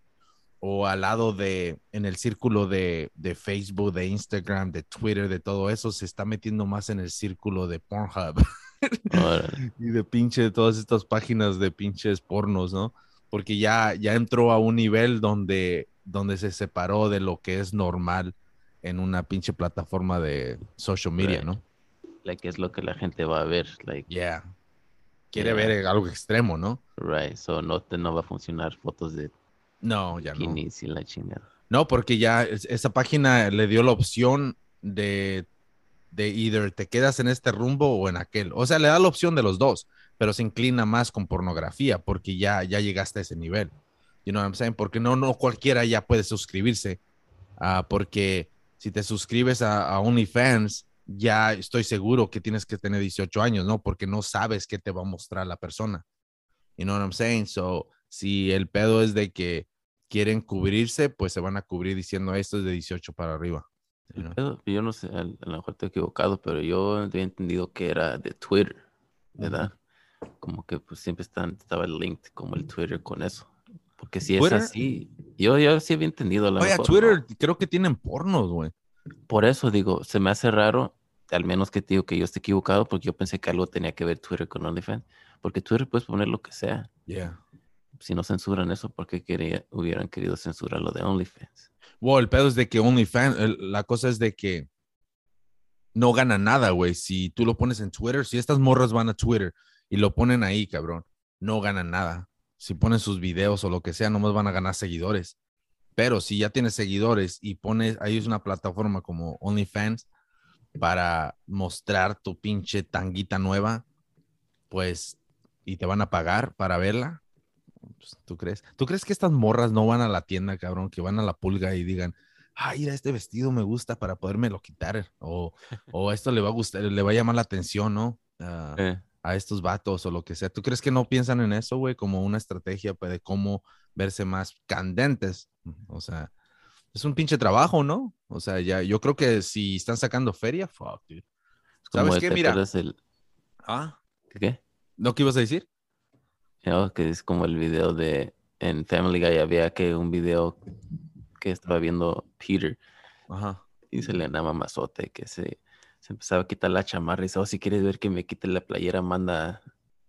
o al lado de, en el círculo de, de, Facebook, de Instagram, de Twitter, de todo eso, se está metiendo más en el círculo de Pornhub *laughs* y de pinche, de todas estas páginas de pinches pornos, ¿no? Porque ya, ya entró a un nivel donde, donde se separó de lo que es normal en una pinche plataforma de social media, Right. ¿no? Like, es lo que la gente va a ver. Like, Yeah. Quiere Yeah. ver algo extremo, ¿no? right. So, no, te, no va a funcionar fotos de No, ya no. y la chingada. No, porque ya es- esa página le dio la opción de, de either te quedas en este rumbo o en aquel. O sea, le da la opción de los dos, pero se inclina más con pornografía porque ya, ya llegaste a ese nivel. You know what I'm saying? Porque no, no cualquiera ya puede suscribirse. ah, porque si te suscribes a, a OnlyFans, ya estoy seguro que tienes que tener 18 años, ¿no? Porque no sabes qué te va a mostrar la persona. You know what I'm saying? So, si el pedo es de que quieren cubrirse, pues se van a cubrir diciendo esto es de 18 para arriba. you know? Pero yo no sé, a a lo mejor estoy equivocado, pero yo había entendido que era de Twitter, ¿verdad? Como que pues siempre están, estaba linked como el Twitter con eso. Porque si ¿Twitter? es así, yo, yo sí había entendido a lo Oye, mejor, Twitter ¿no? creo que tienen pornos, güey. Por eso digo, se me hace raro, al menos que te digo que yo esté equivocado, porque yo pensé que algo tenía que ver Twitter con OnlyFans. Porque Twitter puedes poner lo que sea. Yeah. Si no censuran eso, ¿por qué quería, hubieran querido censurar lo de OnlyFans? Wow, el pedo es de que OnlyFans, la cosa es de que no gana nada, güey. Si tú lo pones en Twitter, si estas morras van a Twitter y lo ponen ahí, cabrón, no ganan nada. Si ponen sus videos o lo que sea, nomás van a ganar seguidores. Pero si ya tienes seguidores y pones, ahí es una plataforma como OnlyFans para mostrar tu pinche tanguita nueva, pues, y te van a pagar para verla. Pues, ¿Tú crees? ¿Tú crees que estas morras no van a la tienda, cabrón, que van a la pulga y digan, ay, mira, este vestido me gusta para podérmelo quitar? O, *laughs* o esto le va a gustar, le va a llamar la atención, ¿no? Ah, Eh, a estos vatos o lo que sea. ¿Tú crees que no piensan en eso, güey, como una estrategia pues, de cómo verse más candentes? O sea, es un pinche trabajo, ¿no? O sea, ya, yo creo que si están sacando feria, fuck, dude. como ¿Sabes qué? ¿te Mira. el- Ah, ¿qué? ¿no qué ibas a decir? Ya, que es como el video de en Family Guy había que un video que estaba viendo Peter Ajá. y se le llama mazote que se, se empezaba a quitar la chamarra y dice, oh, si quieres ver que me quite la playera, manda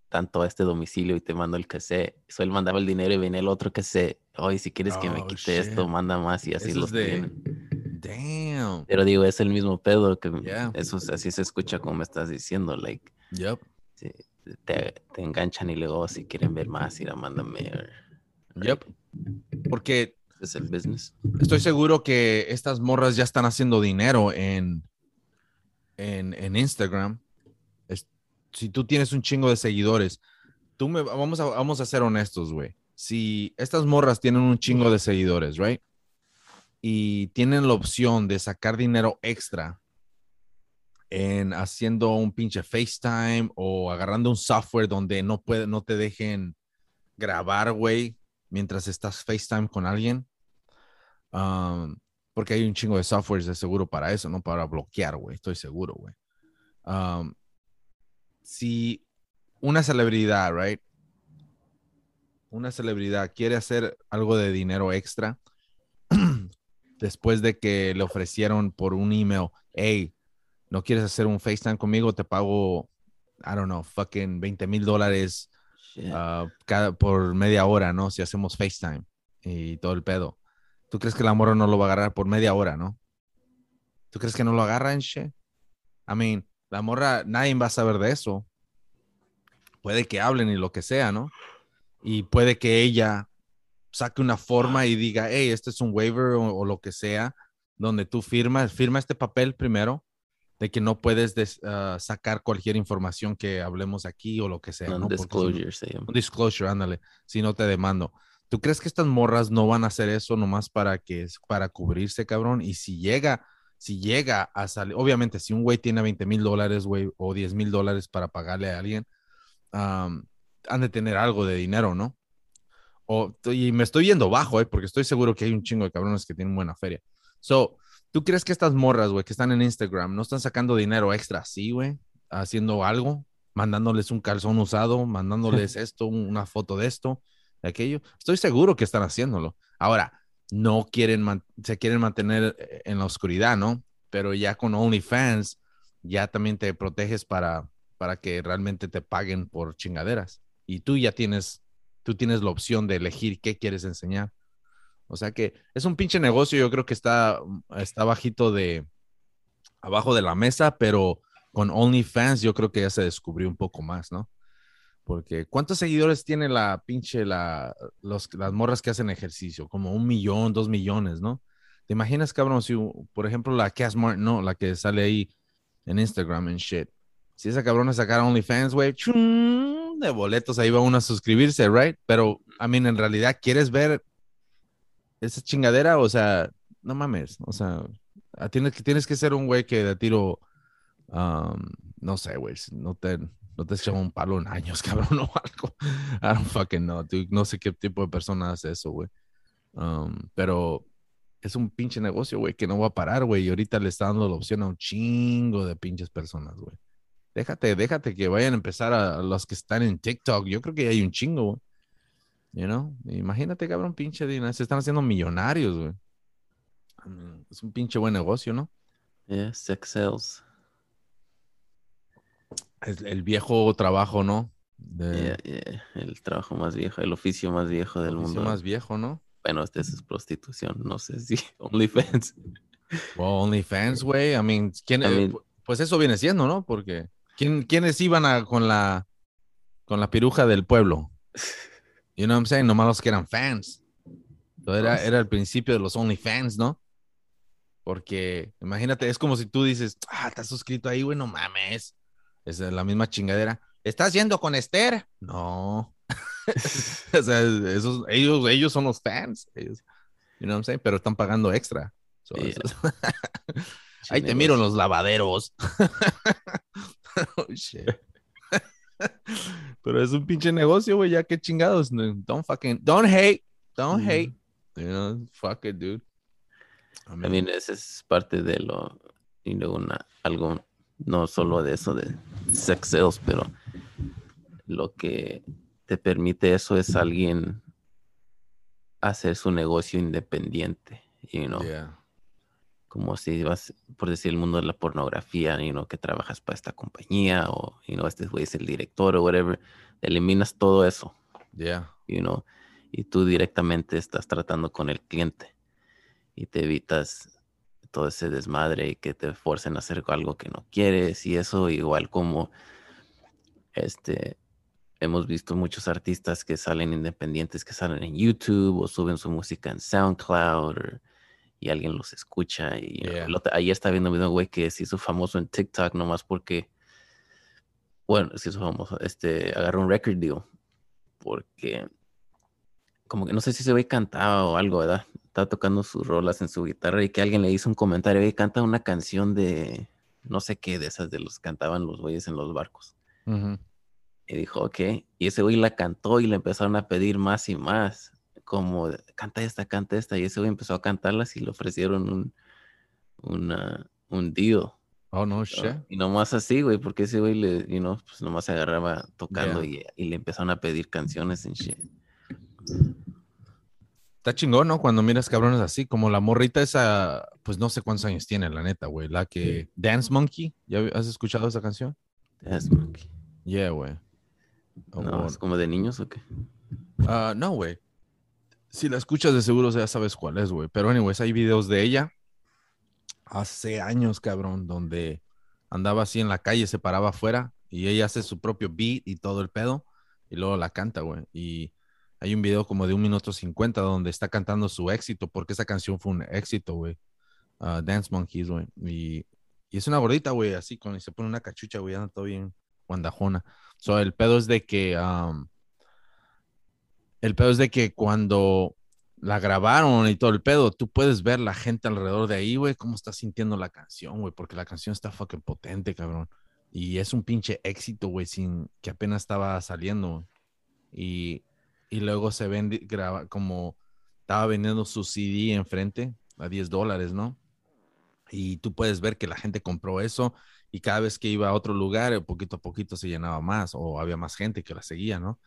tanto a este domicilio y te mando el cassette. So él mandaba el dinero y venía el otro cassette. Oh, y si quieres que me Oh, quite esto, manda más y así Eso los de- tienen. Damn. Pero digo, es el mismo pedo que Yeah. eso es- así se escucha como me estás diciendo, like, Yep. te, te enganchan y luego "Oh, si quieren ver más, ir a mándame. or- Yep. Porque Es el business. estoy seguro que estas morras ya están haciendo dinero en, en, en Instagram. Si tú tienes un chingo de seguidores, tú me, vamos, a, vamos a ser honestos, güey. Si estas morras tienen un chingo de seguidores, right? Y tienen la opción de sacar dinero extra en haciendo un pinche FaceTime o agarrando un software donde no puede, no te dejen grabar, güey, mientras estás FaceTime con alguien. Um, porque hay un chingo de softwares de seguro para eso, no para bloquear, güey. Estoy seguro, güey. Um, si una celebridad, right? Una celebridad quiere hacer algo de dinero extra *clears throat* después de que le ofrecieron por un email, hey, ¿no quieres hacer un FaceTime conmigo? Te pago, I don't know, fucking 20 mil dólares cada, por media hora, ¿no? Si hacemos FaceTime y todo el pedo. ¿Tú crees que la morra no lo va a agarrar por media hora, no? ¿Tú crees que no lo agarran, shit? I mean, la morra, nadie va a saber de eso. Puede que hablen y lo que sea, ¿no? Y puede que ella saque una forma y diga, hey, este es un waiver o, o lo que sea, donde tú firmas, firma este papel primero, de que no puedes des- ah, sacar cualquier información que hablemos aquí o lo que sea. ¿no? Porque si no- un disclosure, ándale, si no te demando. ¿Tú crees que estas morras no van a hacer eso nomás para que para cubrirse, cabrón? Y si llega, si llega a salir, obviamente, si un güey tiene 20 mil dólares, güey, o 10 mil dólares para pagarle a alguien, am, han de tener algo de dinero, ¿no? O, y me estoy yendo bajo, ¿eh? Porque estoy seguro que hay un chingo de cabrones que tienen buena feria. So, ¿tú crees que estas morras, güey, que están en Instagram, no están sacando dinero extra así, güey? Haciendo algo, mandándoles un calzón usado, mandándoles *laughs* esto, una foto de esto, de aquello. Estoy seguro que están haciéndolo. Ahora, no quieren, se quieren mantener eh, en la oscuridad, ¿no? Pero ya con OnlyFans, ya también te proteges para, para que realmente te paguen por chingaderas. Y tú ya tienes, tú tienes la opción de elegir qué quieres enseñar. O sea que es un pinche negocio, yo creo que está, está bajito de, abajo de la mesa, pero con OnlyFans yo creo que ya se descubrió un poco más, ¿no? Porque ¿cuántos seguidores tiene la pinche, la, las morras que hacen ejercicio? Como un millón, dos millones, ¿no? ¿Te imaginas, cabrón, si, por ejemplo, la Cass Martin, no, la que sale ahí en Instagram en shit. Si esa cabrona sacara OnlyFans, güey, de boletos, ahí va uno a suscribirse, right? Pero, I mean, en realidad, ¿quieres ver esa chingadera? O sea, no mames, o sea, tienes que, tienes que ser un güey que de tiro, um, no sé, güey, no te, no te echaba un palo en años, *laughs* cabrón, o algo. I don't fucking know. No sé qué tipo de persona hace eso, güey. Um, pero es un pinche negocio, güey, que no va a parar, güey. Y ahorita le está dando la opción a un chingo de pinches personas, güey. Déjate, déjate que vayan a empezar a, los que están en TikTok. Yo creo que hay un chingo, güey. You know? Imagínate, cabrón, pinche dinero. Se están haciendo millonarios, güey. Mean, Es un pinche buen negocio, ¿no? Yeah, sex sales. El viejo trabajo, ¿no? De, Yeah, yeah. El trabajo más viejo, el oficio más viejo del oficio mundo. más viejo, ¿no? Bueno, este es prostitución, no sé si *laughs* OnlyFans. Well, OnlyFans, güey. I mean, ¿quién, I eh, mean- pu- pues eso viene siendo, ¿no? Porque ¿quién, ¿quiénes iban a, con la con la piruja del pueblo? You know what I'm saying? Nomás los que eran fans. Era, sí. era el principio de los OnlyFans, ¿no? Porque imagínate, es como si tú dices, ah, estás suscrito ahí, güey, no mames. Es la misma chingadera. ¿Estás yendo con Esther? No. *laughs* o sea, esos, ellos, ellos son los fans. Ellos, you know what I'm saying? Pero están pagando extra. So, Yeah. *laughs* Ahí te miro en los lavaderos. *laughs* oh, shit. Pero es un pinche negocio, güey, ya que chingados. Don't fucking, don't hate, don't Mm. hate. You know, fuck it, dude. I I mean, mean, ese es parte de lo, y de una, algo, no solo de eso de sex sales, pero lo que te permite eso es alguien hacer su negocio independiente, you know, yeah. como si vas, por decir, el mundo de la pornografía, you know, que trabajas para esta compañía o, you know, este güey es el director o whatever, eliminas todo eso, Yeah. you know, y tú directamente estás tratando con el cliente y te evitas todo ese desmadre y que te forcen a hacer algo que no quieres y eso igual como este hemos visto muchos artistas que salen independientes que salen en YouTube o suben su música en SoundCloud or- y alguien los escucha y Yeah. el otro- ayer estaba viendo un güey que se hizo famoso en TikTok nomás porque bueno, se hizo famoso, este agarró un record deal porque como que no sé si ese güey cantaba o algo, ¿verdad? Estaba tocando sus rolas en su guitarra y que alguien le hizo un comentario, y canta una canción de no sé qué, de esas de los cantaban los güeyes en los barcos. Y dijo, ok. Y ese güey la cantó y le empezaron a pedir más y más. Como, canta esta, canta esta. Y ese güey empezó a cantarlas y le ofrecieron un, una, un deal. Oh, no ¿no? shit. Y nomás así, güey, porque ese güey le, you know, pues nomás se agarraba tocando y, y le empezaron a pedir canciones en shit. Está chingón, ¿no? Cuando miras cabrones así, como la morrita esa, pues no sé cuántos años tiene, la neta, güey. La que Dance Monkey, ¿ya has escuchado esa canción? That's monkey. Yeah, güey. Oh, No, es como de niños o qué? Ah, no, güey. Si la escuchas de seguro ya sabes cuál es, güey. Pero anyways, hay videos de ella hace años, cabrón, donde andaba así en la calle, se paraba afuera y ella hace su propio beat y todo el pedo y luego la canta, güey. Y hay un video como de un minuto cincuenta donde está cantando su éxito porque esa canción fue un éxito, güey. Ah, Dance Monkeys, güey. Y, es una gordita, güey, así, con, y se pone una cachucha, güey, anda todo bien guandajona. So, el pedo es de que... um, El pedo es de que cuando la grabaron y todo el pedo, tú puedes ver la gente alrededor de ahí, güey, cómo está sintiendo la canción, güey, porque la canción está fucking potente, cabrón. Y es un pinche éxito, güey, sin que apenas estaba saliendo. güey. Y, y luego se vende, graba, como estaba vendiendo su CD enfrente a 10 dólares, ¿no? Y tú puedes ver que la gente compró eso y cada vez que iba a otro lugar, eh, poquito a poquito se llenaba más o había más gente que la seguía, ¿no?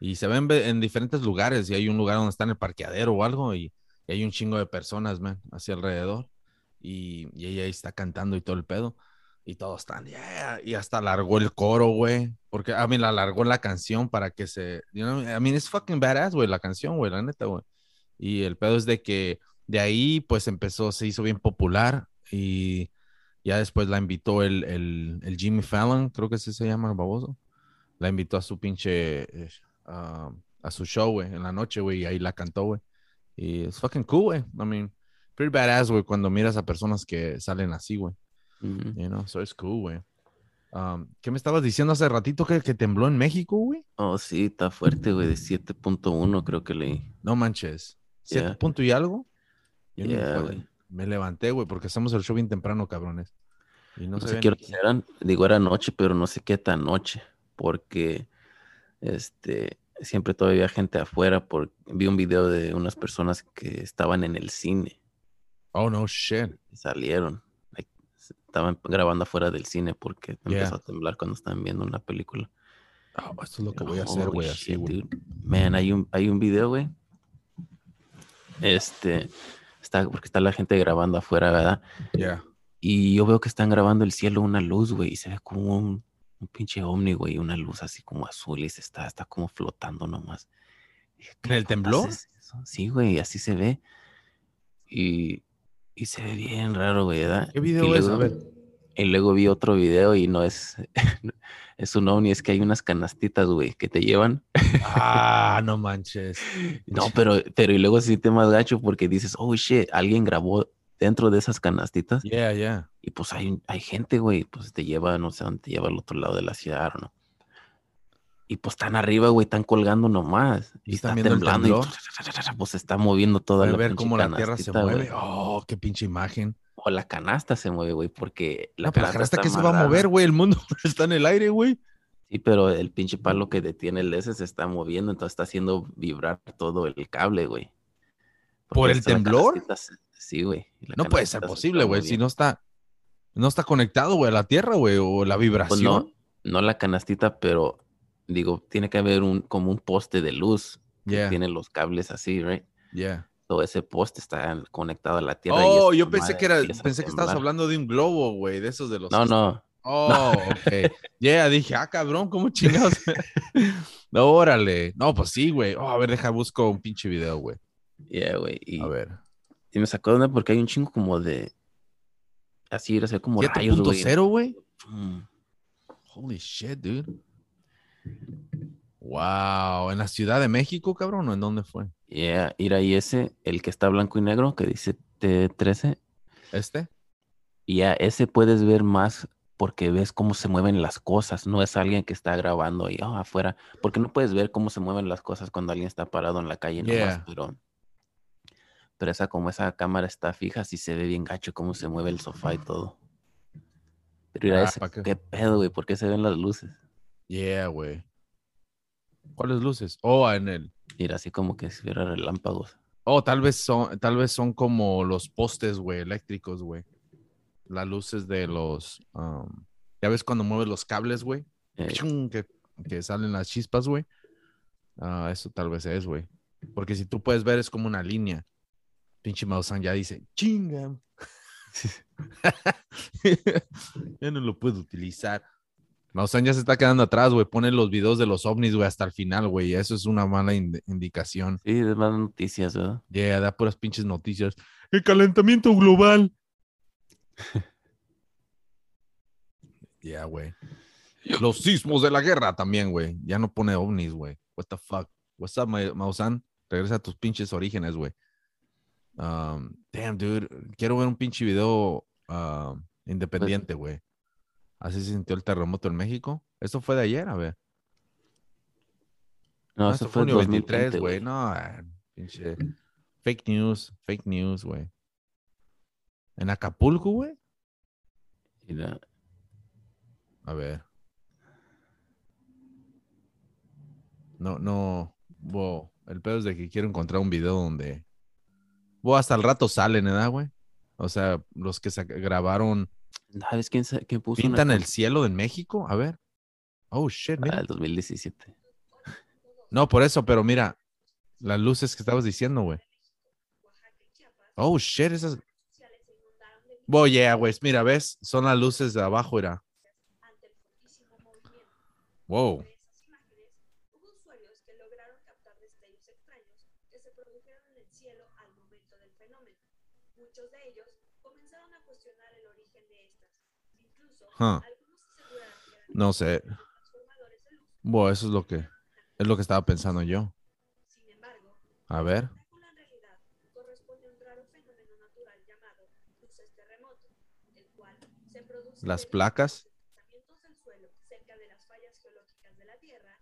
Y se ven ve- en diferentes lugares y hay un lugar donde está en el parqueadero o algo y, hay un chingo de personas, man, hacia alrededor. Y, y ella ahí está cantando y todo el pedo. Y todos están, yeah. Y hasta alargó el coro, güey. Porque, a mí, la alargó la canción para que se. You know, I mean, it's fucking badass, güey, la canción, güey, la neta, güey. Y el pedo es de que de ahí, pues empezó, se hizo bien popular. Y ya después la invitó el, el, el Jimmy Fallon, creo que ese se llama el baboso. La invitó a su pinche. ah, a su show, güey, en la noche, güey, y ahí la cantó, güey. Y es fucking cool, güey. I mean, pretty badass, güey, cuando miras a personas que salen así, güey. Ujú. You know, so it's cool, güey. Um, ¿Qué me estabas diciendo hace ratito que, que tembló en México, güey? Oh, sí, está fuerte, güey, de 7.1 creo que leí. No manches. ¿Siete Yeah. punto y algo? Yo Yeah, me levanté, güey, porque hacemos el show bien temprano, cabrones. Y no, No sé qué eran, digo era noche, pero no sé qué tan noche, porque este siempre todavía había gente afuera, porque vi un video de unas personas que estaban en el cine Oh, no shit. salieron, estaban grabando afuera del cine porque Yeah. empezó a temblar cuando estaban viendo una película. Oh, esto es lo que voy a hacer, güey, así. Man, hay un, hay un video, güey. Este, está, porque está la gente grabando afuera, ¿verdad? Yeah. Y yo veo que están grabando el cielo una luz, güey, y se ve como un, un pinche ovni, güey, una luz así como azul y se está, está como flotando nomás. ¿En el "¿Qué temblor? es eso?". Sí, güey, así se ve. Y, y se ve bien raro, güey, ¿verdad? ¿Qué Y video es? A luego- ver. y luego vi otro video y no es, *laughs* es un ovni, es que hay unas canastitas, güey, que te llevan. Ah, no *laughs* manches. No, pero, pero y luego se siente más gacho porque dices, oh shit, alguien grabó dentro de esas canastitas Yeah, yeah. y pues hay, hay gente, güey, pues te lleva, no sé dónde te lleva al otro lado de la ciudad o no. Y pues están arriba, güey, están colgando nomás. ¿Y está temblando y *laughs* pues se está moviendo toda la ver cómo la tierra se mueve. Oh, qué pinche imagen. O la canasta se mueve, güey, porque la No, pero la canasta que se va a mover, güey. El mundo *laughs* está en el aire, güey. Sí, pero el pinche palo que detiene el ese se está moviendo, entonces está haciendo vibrar todo el cable, güey. ¿Por el temblor? Sí, güey. No puede ser posible, güey. Si no está, no está conectado, güey, a la tierra, güey, o la Pues vibración. no, no la canastita, pero digo, tiene que haber un como un poste de luz que tiene los cables así, right? yeah. Todo ese poste está conectado a la tierra. Oh, yo pensé que era, pensé que estabas hablando de un globo, güey, de esos de los. No, no. Oh, *laughs* ok. Yeah, dije, ah, cabrón, ¿cómo chingados? no, *laughs* órale. No, pues sí, güey. Oh, a ver, deja, busco un pinche video, güey. Yeah, güey. A ver. y me sacó de onda porque hay un chingo como de. Así, era como rayos, güey. 7.0, güey. Mm. Holy shit, dude. Wow. ¿En la Ciudad de México, cabrón? ¿O en dónde fue? Yeah, ir ahí ese, el que está blanco y negro, que dice T13. ¿Este? Y ya ese puedes ver más porque ves cómo se mueven las cosas. No es alguien que está grabando ahí oh, afuera. Porque no puedes ver cómo se mueven las cosas cuando alguien está parado en la calle nomás. Yeah. Pero, pero esa, como esa cámara está fija, sí se ve bien gacho cómo se mueve el sofá y todo. Pero mira Ah, ese, qué pedo, güey, ¿por qué se ven las luces? Yeah, güey. ¿Cuáles luces? Oh, en el. Mira, así como que si fuera relámpagos. Oh, tal vez son, tal vez son como los postes, güey, eléctricos, güey. Las luces de los. um, ya ves cuando mueves los cables, güey. Eh. Que, que salen las chispas, güey. Ah, eso tal vez es, güey. Porque si tú puedes ver, es como una línea. Pinche Mausan ya dice, chinga. *laughs* *laughs* ya no lo puedo utilizar. Mausan ya se está quedando atrás, güey. Pone los videos de los ovnis, güey, hasta el final, güey. Eso es una mala ind- indicación. sí, es más noticias, ¿verdad? Yeah, da puras pinches noticias. El calentamiento global. *laughs* yeah, güey. Los sismos de la guerra también, güey. Ya no pone ovnis, güey. What the fuck? What's up, Ma- Mausan? Regresa a tus pinches orígenes, güey. Um, damn, dude. Quiero ver un pinche video um, independiente, güey. Así se sintió el terremoto en México. Esto fue de ayer, a ver. No, Ah, eso fue en 2023, 2023, güey. No, ah, pinche. Fake news, fake news, güey. En Acapulco, güey. A ver. No, no. Wow. El pedo es de que quiero encontrar un video donde. Wow, hasta el rato salen, ¿verdad, güey? O sea, los que se grabaron. ¿Sabes quién, quién puso una ¿Pintan el com- cielo en México? A ver. Oh, shit, Ah, mira. el 2017. No, por eso, pero mira. Las luces que estabas diciendo, güey. Oh, shit, esas. Oh, yeah, güey. Mira, ¿ves? Son las luces de abajo, era. Wow. Hubo usuarios que lograron captar destellos extraños que se produjeron en el cielo al momento del fenómeno. Muchos de ellos comenzaron a cuestionar el origen de estas. Incluso, Huh. No sé. Bueno, eso es lo que es lo que estaba pensando yo. Sin embargo, A ver. Las placas.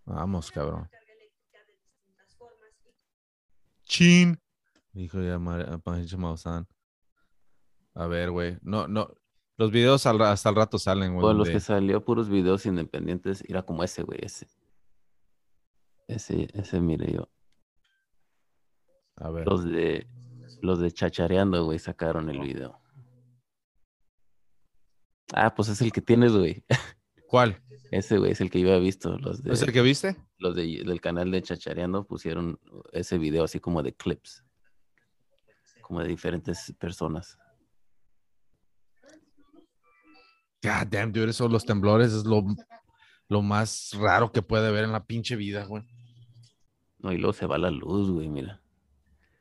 Vamos, cabrón. Chin. Dijo ya Maussan. A ver, güey. No, no. Los videos al hasta el rato salen, güey. Bueno, los que salió puros videos independientes, era como ese, güey, ese. Ese, ese, mire yo. A ver. Los de, los de Chachareando, güey, sacaron el video. Ah, pues es el que tienes, güey. *laughs* ¿Cuál? Ese, güey, es el que yo había visto. Los de, ¿Es el que viste? los de- del canal de Chachareando pusieron ese video así como de clips. Como de diferentes personas. God damn, dude. Eso, los temblores es lo, lo más raro que puede haber en la pinche vida, güey. No, y luego se va la luz, güey, mira.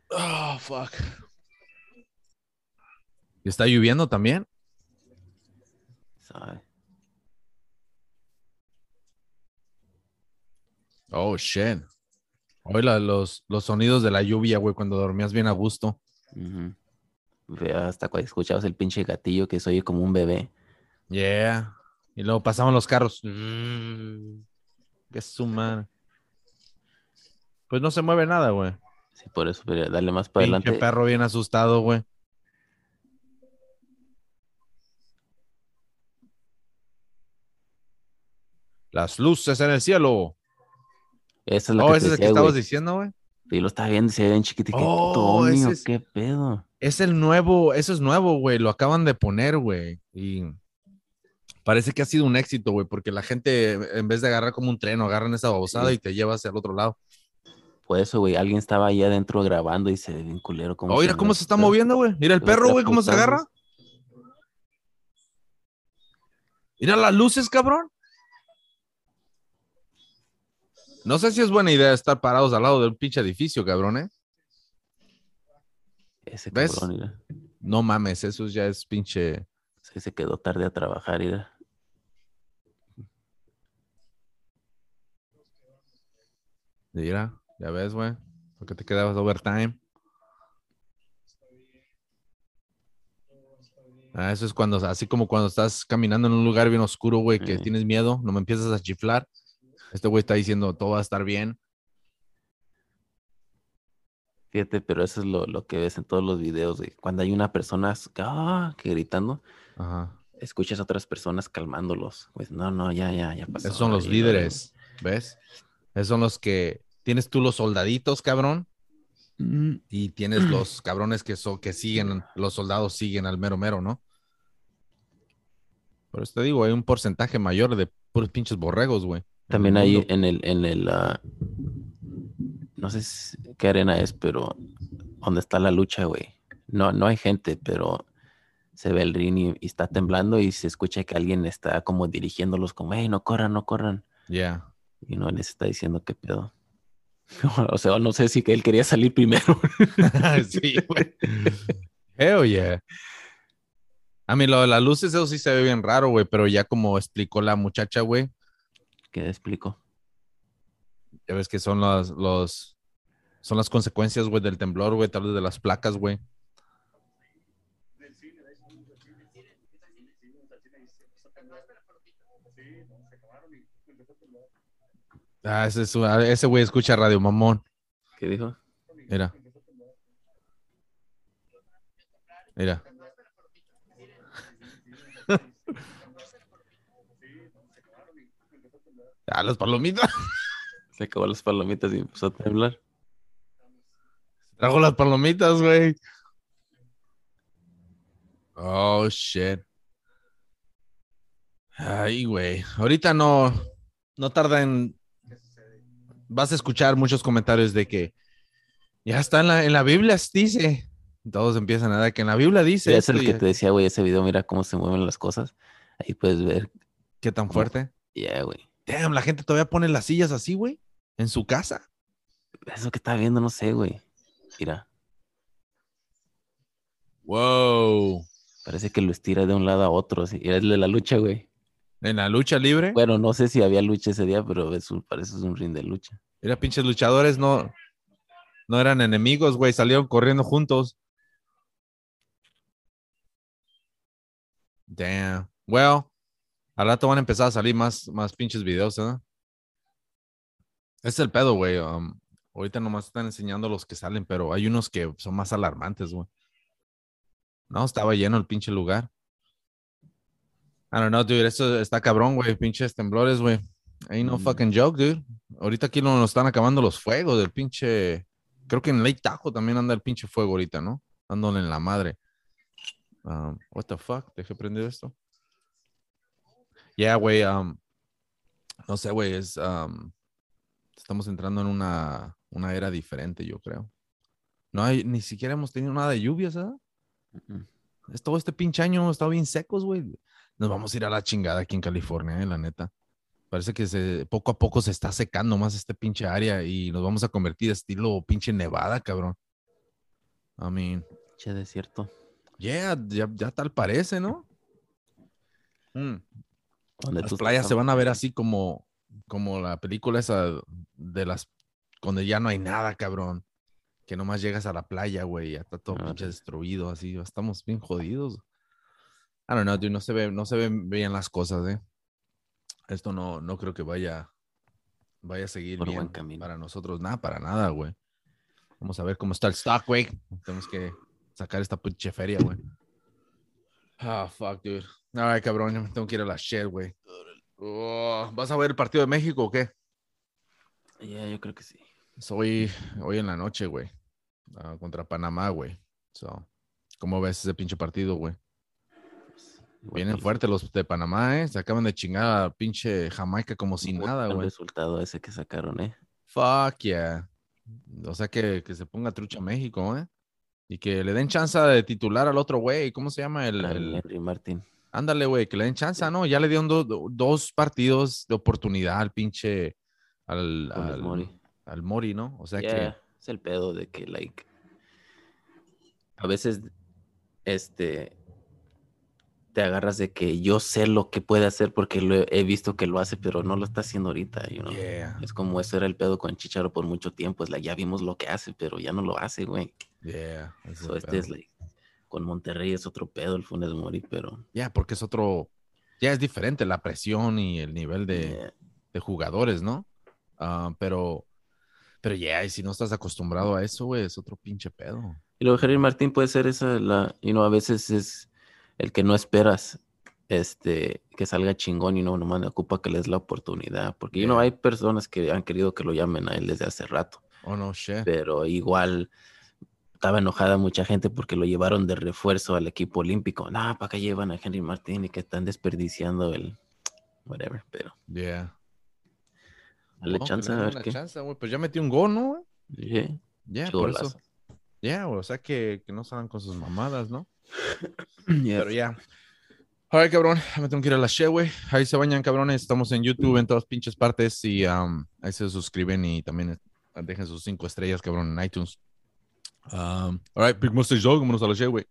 Oh, fuck. ¿Y está lloviendo también? ¿Sabe? Oh, shit. Oye, los, los sonidos de la lluvia, güey, cuando dormías bien a gusto. Ujú. Ve Hasta cuando escuchabas el pinche gatillo que se oye como un bebé. Yeah. Y luego pasaban los carros. Que su madre. Pues no se mueve nada, güey. Sí, por eso, pero dale más para Pinche adelante. perro bien asustado, güey. Las luces en el cielo. Esa es la Oh, que ese es el que estabas diciendo, güey. Y lo estaba viendo se bien que, Oh, es- qué pedo. Es el nuevo, eso es nuevo, güey. Lo acaban de poner, güey. Y parece que ha sido un éxito, güey, porque la gente, en vez de agarrar como un tren, agarran esa babosada Sí. y te lleva hacia el otro lado. Por eso, güey, alguien estaba ahí adentro grabando y se ve bien culero. Cómo Oh, mira cómo se está moviendo, güey. Mira el perro, güey, cómo se agarra. Mira las luces, cabrón. No sé si es buena idea estar parados al lado del pinche edificio, cabrón, ¿eh? Ese ¿Ves? cabrón, mira. No mames, eso ya es pinche. Se, se quedó tarde a trabajar, mira. Mira, ya ves, güey. Porque te quedabas overtime. Ah, eso es cuando, así como cuando estás caminando en un lugar bien oscuro, güey, que Sí. tienes miedo, no me empiezas a chiflar. Este güey está diciendo, todo va a estar bien. Fíjate, pero eso es lo, lo que ves en todos los videos, güey. Cuando hay una persona ah, que gritando, Ajá. escuchas a otras personas calmándolos. Pues no, no, ya, ya, ya pasó. Esos son los ahí, líderes, ¿ves? Esos son los que tienes tú los soldaditos, cabrón, Mm, y tienes los cabrones que son que siguen, los soldados siguen al mero mero, ¿no? Por eso te digo, hay un porcentaje mayor de puros pinches borregos, güey. También hay en el, en el, ah, no sé si- qué arena es, pero donde está la lucha, güey. No, no hay gente, pero se ve el ring y, y está temblando y se escucha que alguien está como dirigiéndolos como, hey, no corran, no corran. Yeah. Y no les está diciendo qué pedo. *laughs* o sea, no sé si que él quería salir primero. *laughs* sí, güey. Hell yeah. A mí lo de las luces, eso sí se ve bien raro, güey, pero ya como explicó la muchacha, güey, ¿Qué explico? ya ves que son los, los, son las consecuencias, güey, del temblor, güey, tal vez de las placas, güey. Ah, ese, es ese güey escucha Radio Mamón. ¿Qué dijo? Mira. Mira. *laughs* Ah, las palomitas. Se acabó las palomitas y empezó a temblar. Trajo las palomitas, güey. Oh, shit. Ay, güey. Ahorita no, no tarda en... Vas a escuchar muchos comentarios de que ya está en la, en la Biblia, dice. Todos empiezan a dar que en la Biblia dice. Es el que te decía, güey, ese video, mira cómo se mueven las cosas. Ahí puedes ver. ¿Qué tan ¿Cómo? fuerte? Ya, güey. Damn, la gente todavía pone las sillas así, güey. En su casa. Eso que está viendo, no sé, güey. Mira, Wow. parece que lo estira de un lado a otro. Sí. Era el de la lucha, güey. En la lucha libre. Bueno, no sé si había lucha ese día, pero es un- parece un ring de lucha. Mira, pinches luchadores no, no eran enemigos, güey. Salieron corriendo juntos. Damn. Well, al rato van a empezar a salir más, más pinches videos, ¿eh? Es el pedo, güey. um, ahorita nomás están enseñando los que salen, pero hay unos que son más alarmantes, güey. No, estaba lleno el pinche lugar. I don't know, dude. Esto está cabrón, güey. Pinches temblores, güey. Ain't no Mm. fucking joke, dude. Ahorita aquí no nos están acabando los fuegos del pinche. Creo que en Lake Tahoe también anda el pinche fuego ahorita, ¿no? Dándole en la madre. Um, what the fuck? Dejé prendido esto. Yeah, güey. um, no sé, güey. Es. um, estamos entrando en una, una era diferente, yo creo. No hay, ni siquiera hemos tenido nada de lluvias. Es todo este pinche año hemos estado bien secos, güey. Nos vamos a ir a la chingada aquí en California, eh, la neta. Parece que se, poco a poco se está secando más este pinche área y nos vamos a convertir estilo pinche Nevada, cabrón. I mean, Che, desierto. yeah, ya, ya tal parece, ¿no? Mm. Las playas se van a ver así como, como la película esa de las, donde ya no hay nada, cabrón. Que nomás llegas a la playa, güey, ya está todo Ah, pinche destruido, así, estamos bien jodidos. I don't know, dude, no se ve, no se ven bien las cosas, eh. Esto no, no creo que vaya, vaya a seguir Por bien camino. para nosotros, nada, para nada, güey. Vamos a ver cómo está el stock, güey. Tenemos que sacar esta pinche feria, güey. Ah, fuck, dude. Ay, cabrón, ya me tengo que ir a la shit, güey. Oh, ¿Vas a ver el partido de México o qué? Ya, yo creo que sí. Es hoy, hoy en la noche, güey. Ah, contra Panamá, güey. So, ¿Cómo ves ese pinche partido, güey? Vienen fuertes los de Panamá, ¿eh? Se acaban de chingar a pinche Jamaica como si nada, el güey. resultado ese que sacaron, ¿eh? Fuck yeah. O sea que, que se ponga trucha México, ¿eh? Y que le den chance de titular al otro güey. ¿Cómo se llama? El, el- Henry Martín. Ándale, güey, que le den chance, ¿no? Ya le dieron do- do- dos partidos de oportunidad al pinche. Al, al, Mori. al Mori, ¿no? O sea que. Es el pedo de que, like, a veces, este, te agarras de que yo sé lo que puede hacer porque lo he, visto que lo hace, pero no lo está haciendo ahorita, you know? Yeah, Es como ese era el pedo con Chicharo por mucho tiempo, es like, ya vimos lo que hace, pero ya no lo hace, güey. yeah. So, este pedo. es, like, con Monterrey es otro pedo el Funes Mori, pero... Ya, porque es otro. Ya es diferente la presión y el nivel de, yeah, de jugadores, ¿no? Ah, pero. Pero ya, y si no estás acostumbrado a eso, güey, es otro pinche pedo. Y luego Henry Martín puede ser esa, la, y no, a veces es el que no esperas, este, que salga chingón y no, nomás le ocupa que le des la oportunidad, porque you know, Yeah. hay personas que han querido que lo llamen a él desde hace rato, Oh, no, shit. pero igual estaba enojada mucha gente porque lo llevaron de refuerzo al equipo olímpico. No, ¿para qué llevan a Henry Martín y que están desperdiciando el whatever? Pero Yeah. dale No, chance le a ver qué. chance. Pues ya metió un gol, ¿no? Yeah, Ya, por eso. Ya, güey, o sea que, que no salgan con sus mamadas, ¿no? Yeah. Pero ya. Ay, cabrón, me tengo que ir a la shit, güey. Ahí se bañan, cabrones. Estamos en YouTube en todas pinches partes y um, ahí se suscriben y también eh, dejen sus cinco estrellas, cabrón, en iTunes. Um, all right, Big Mustache Dog, vámonos a la shit, güey.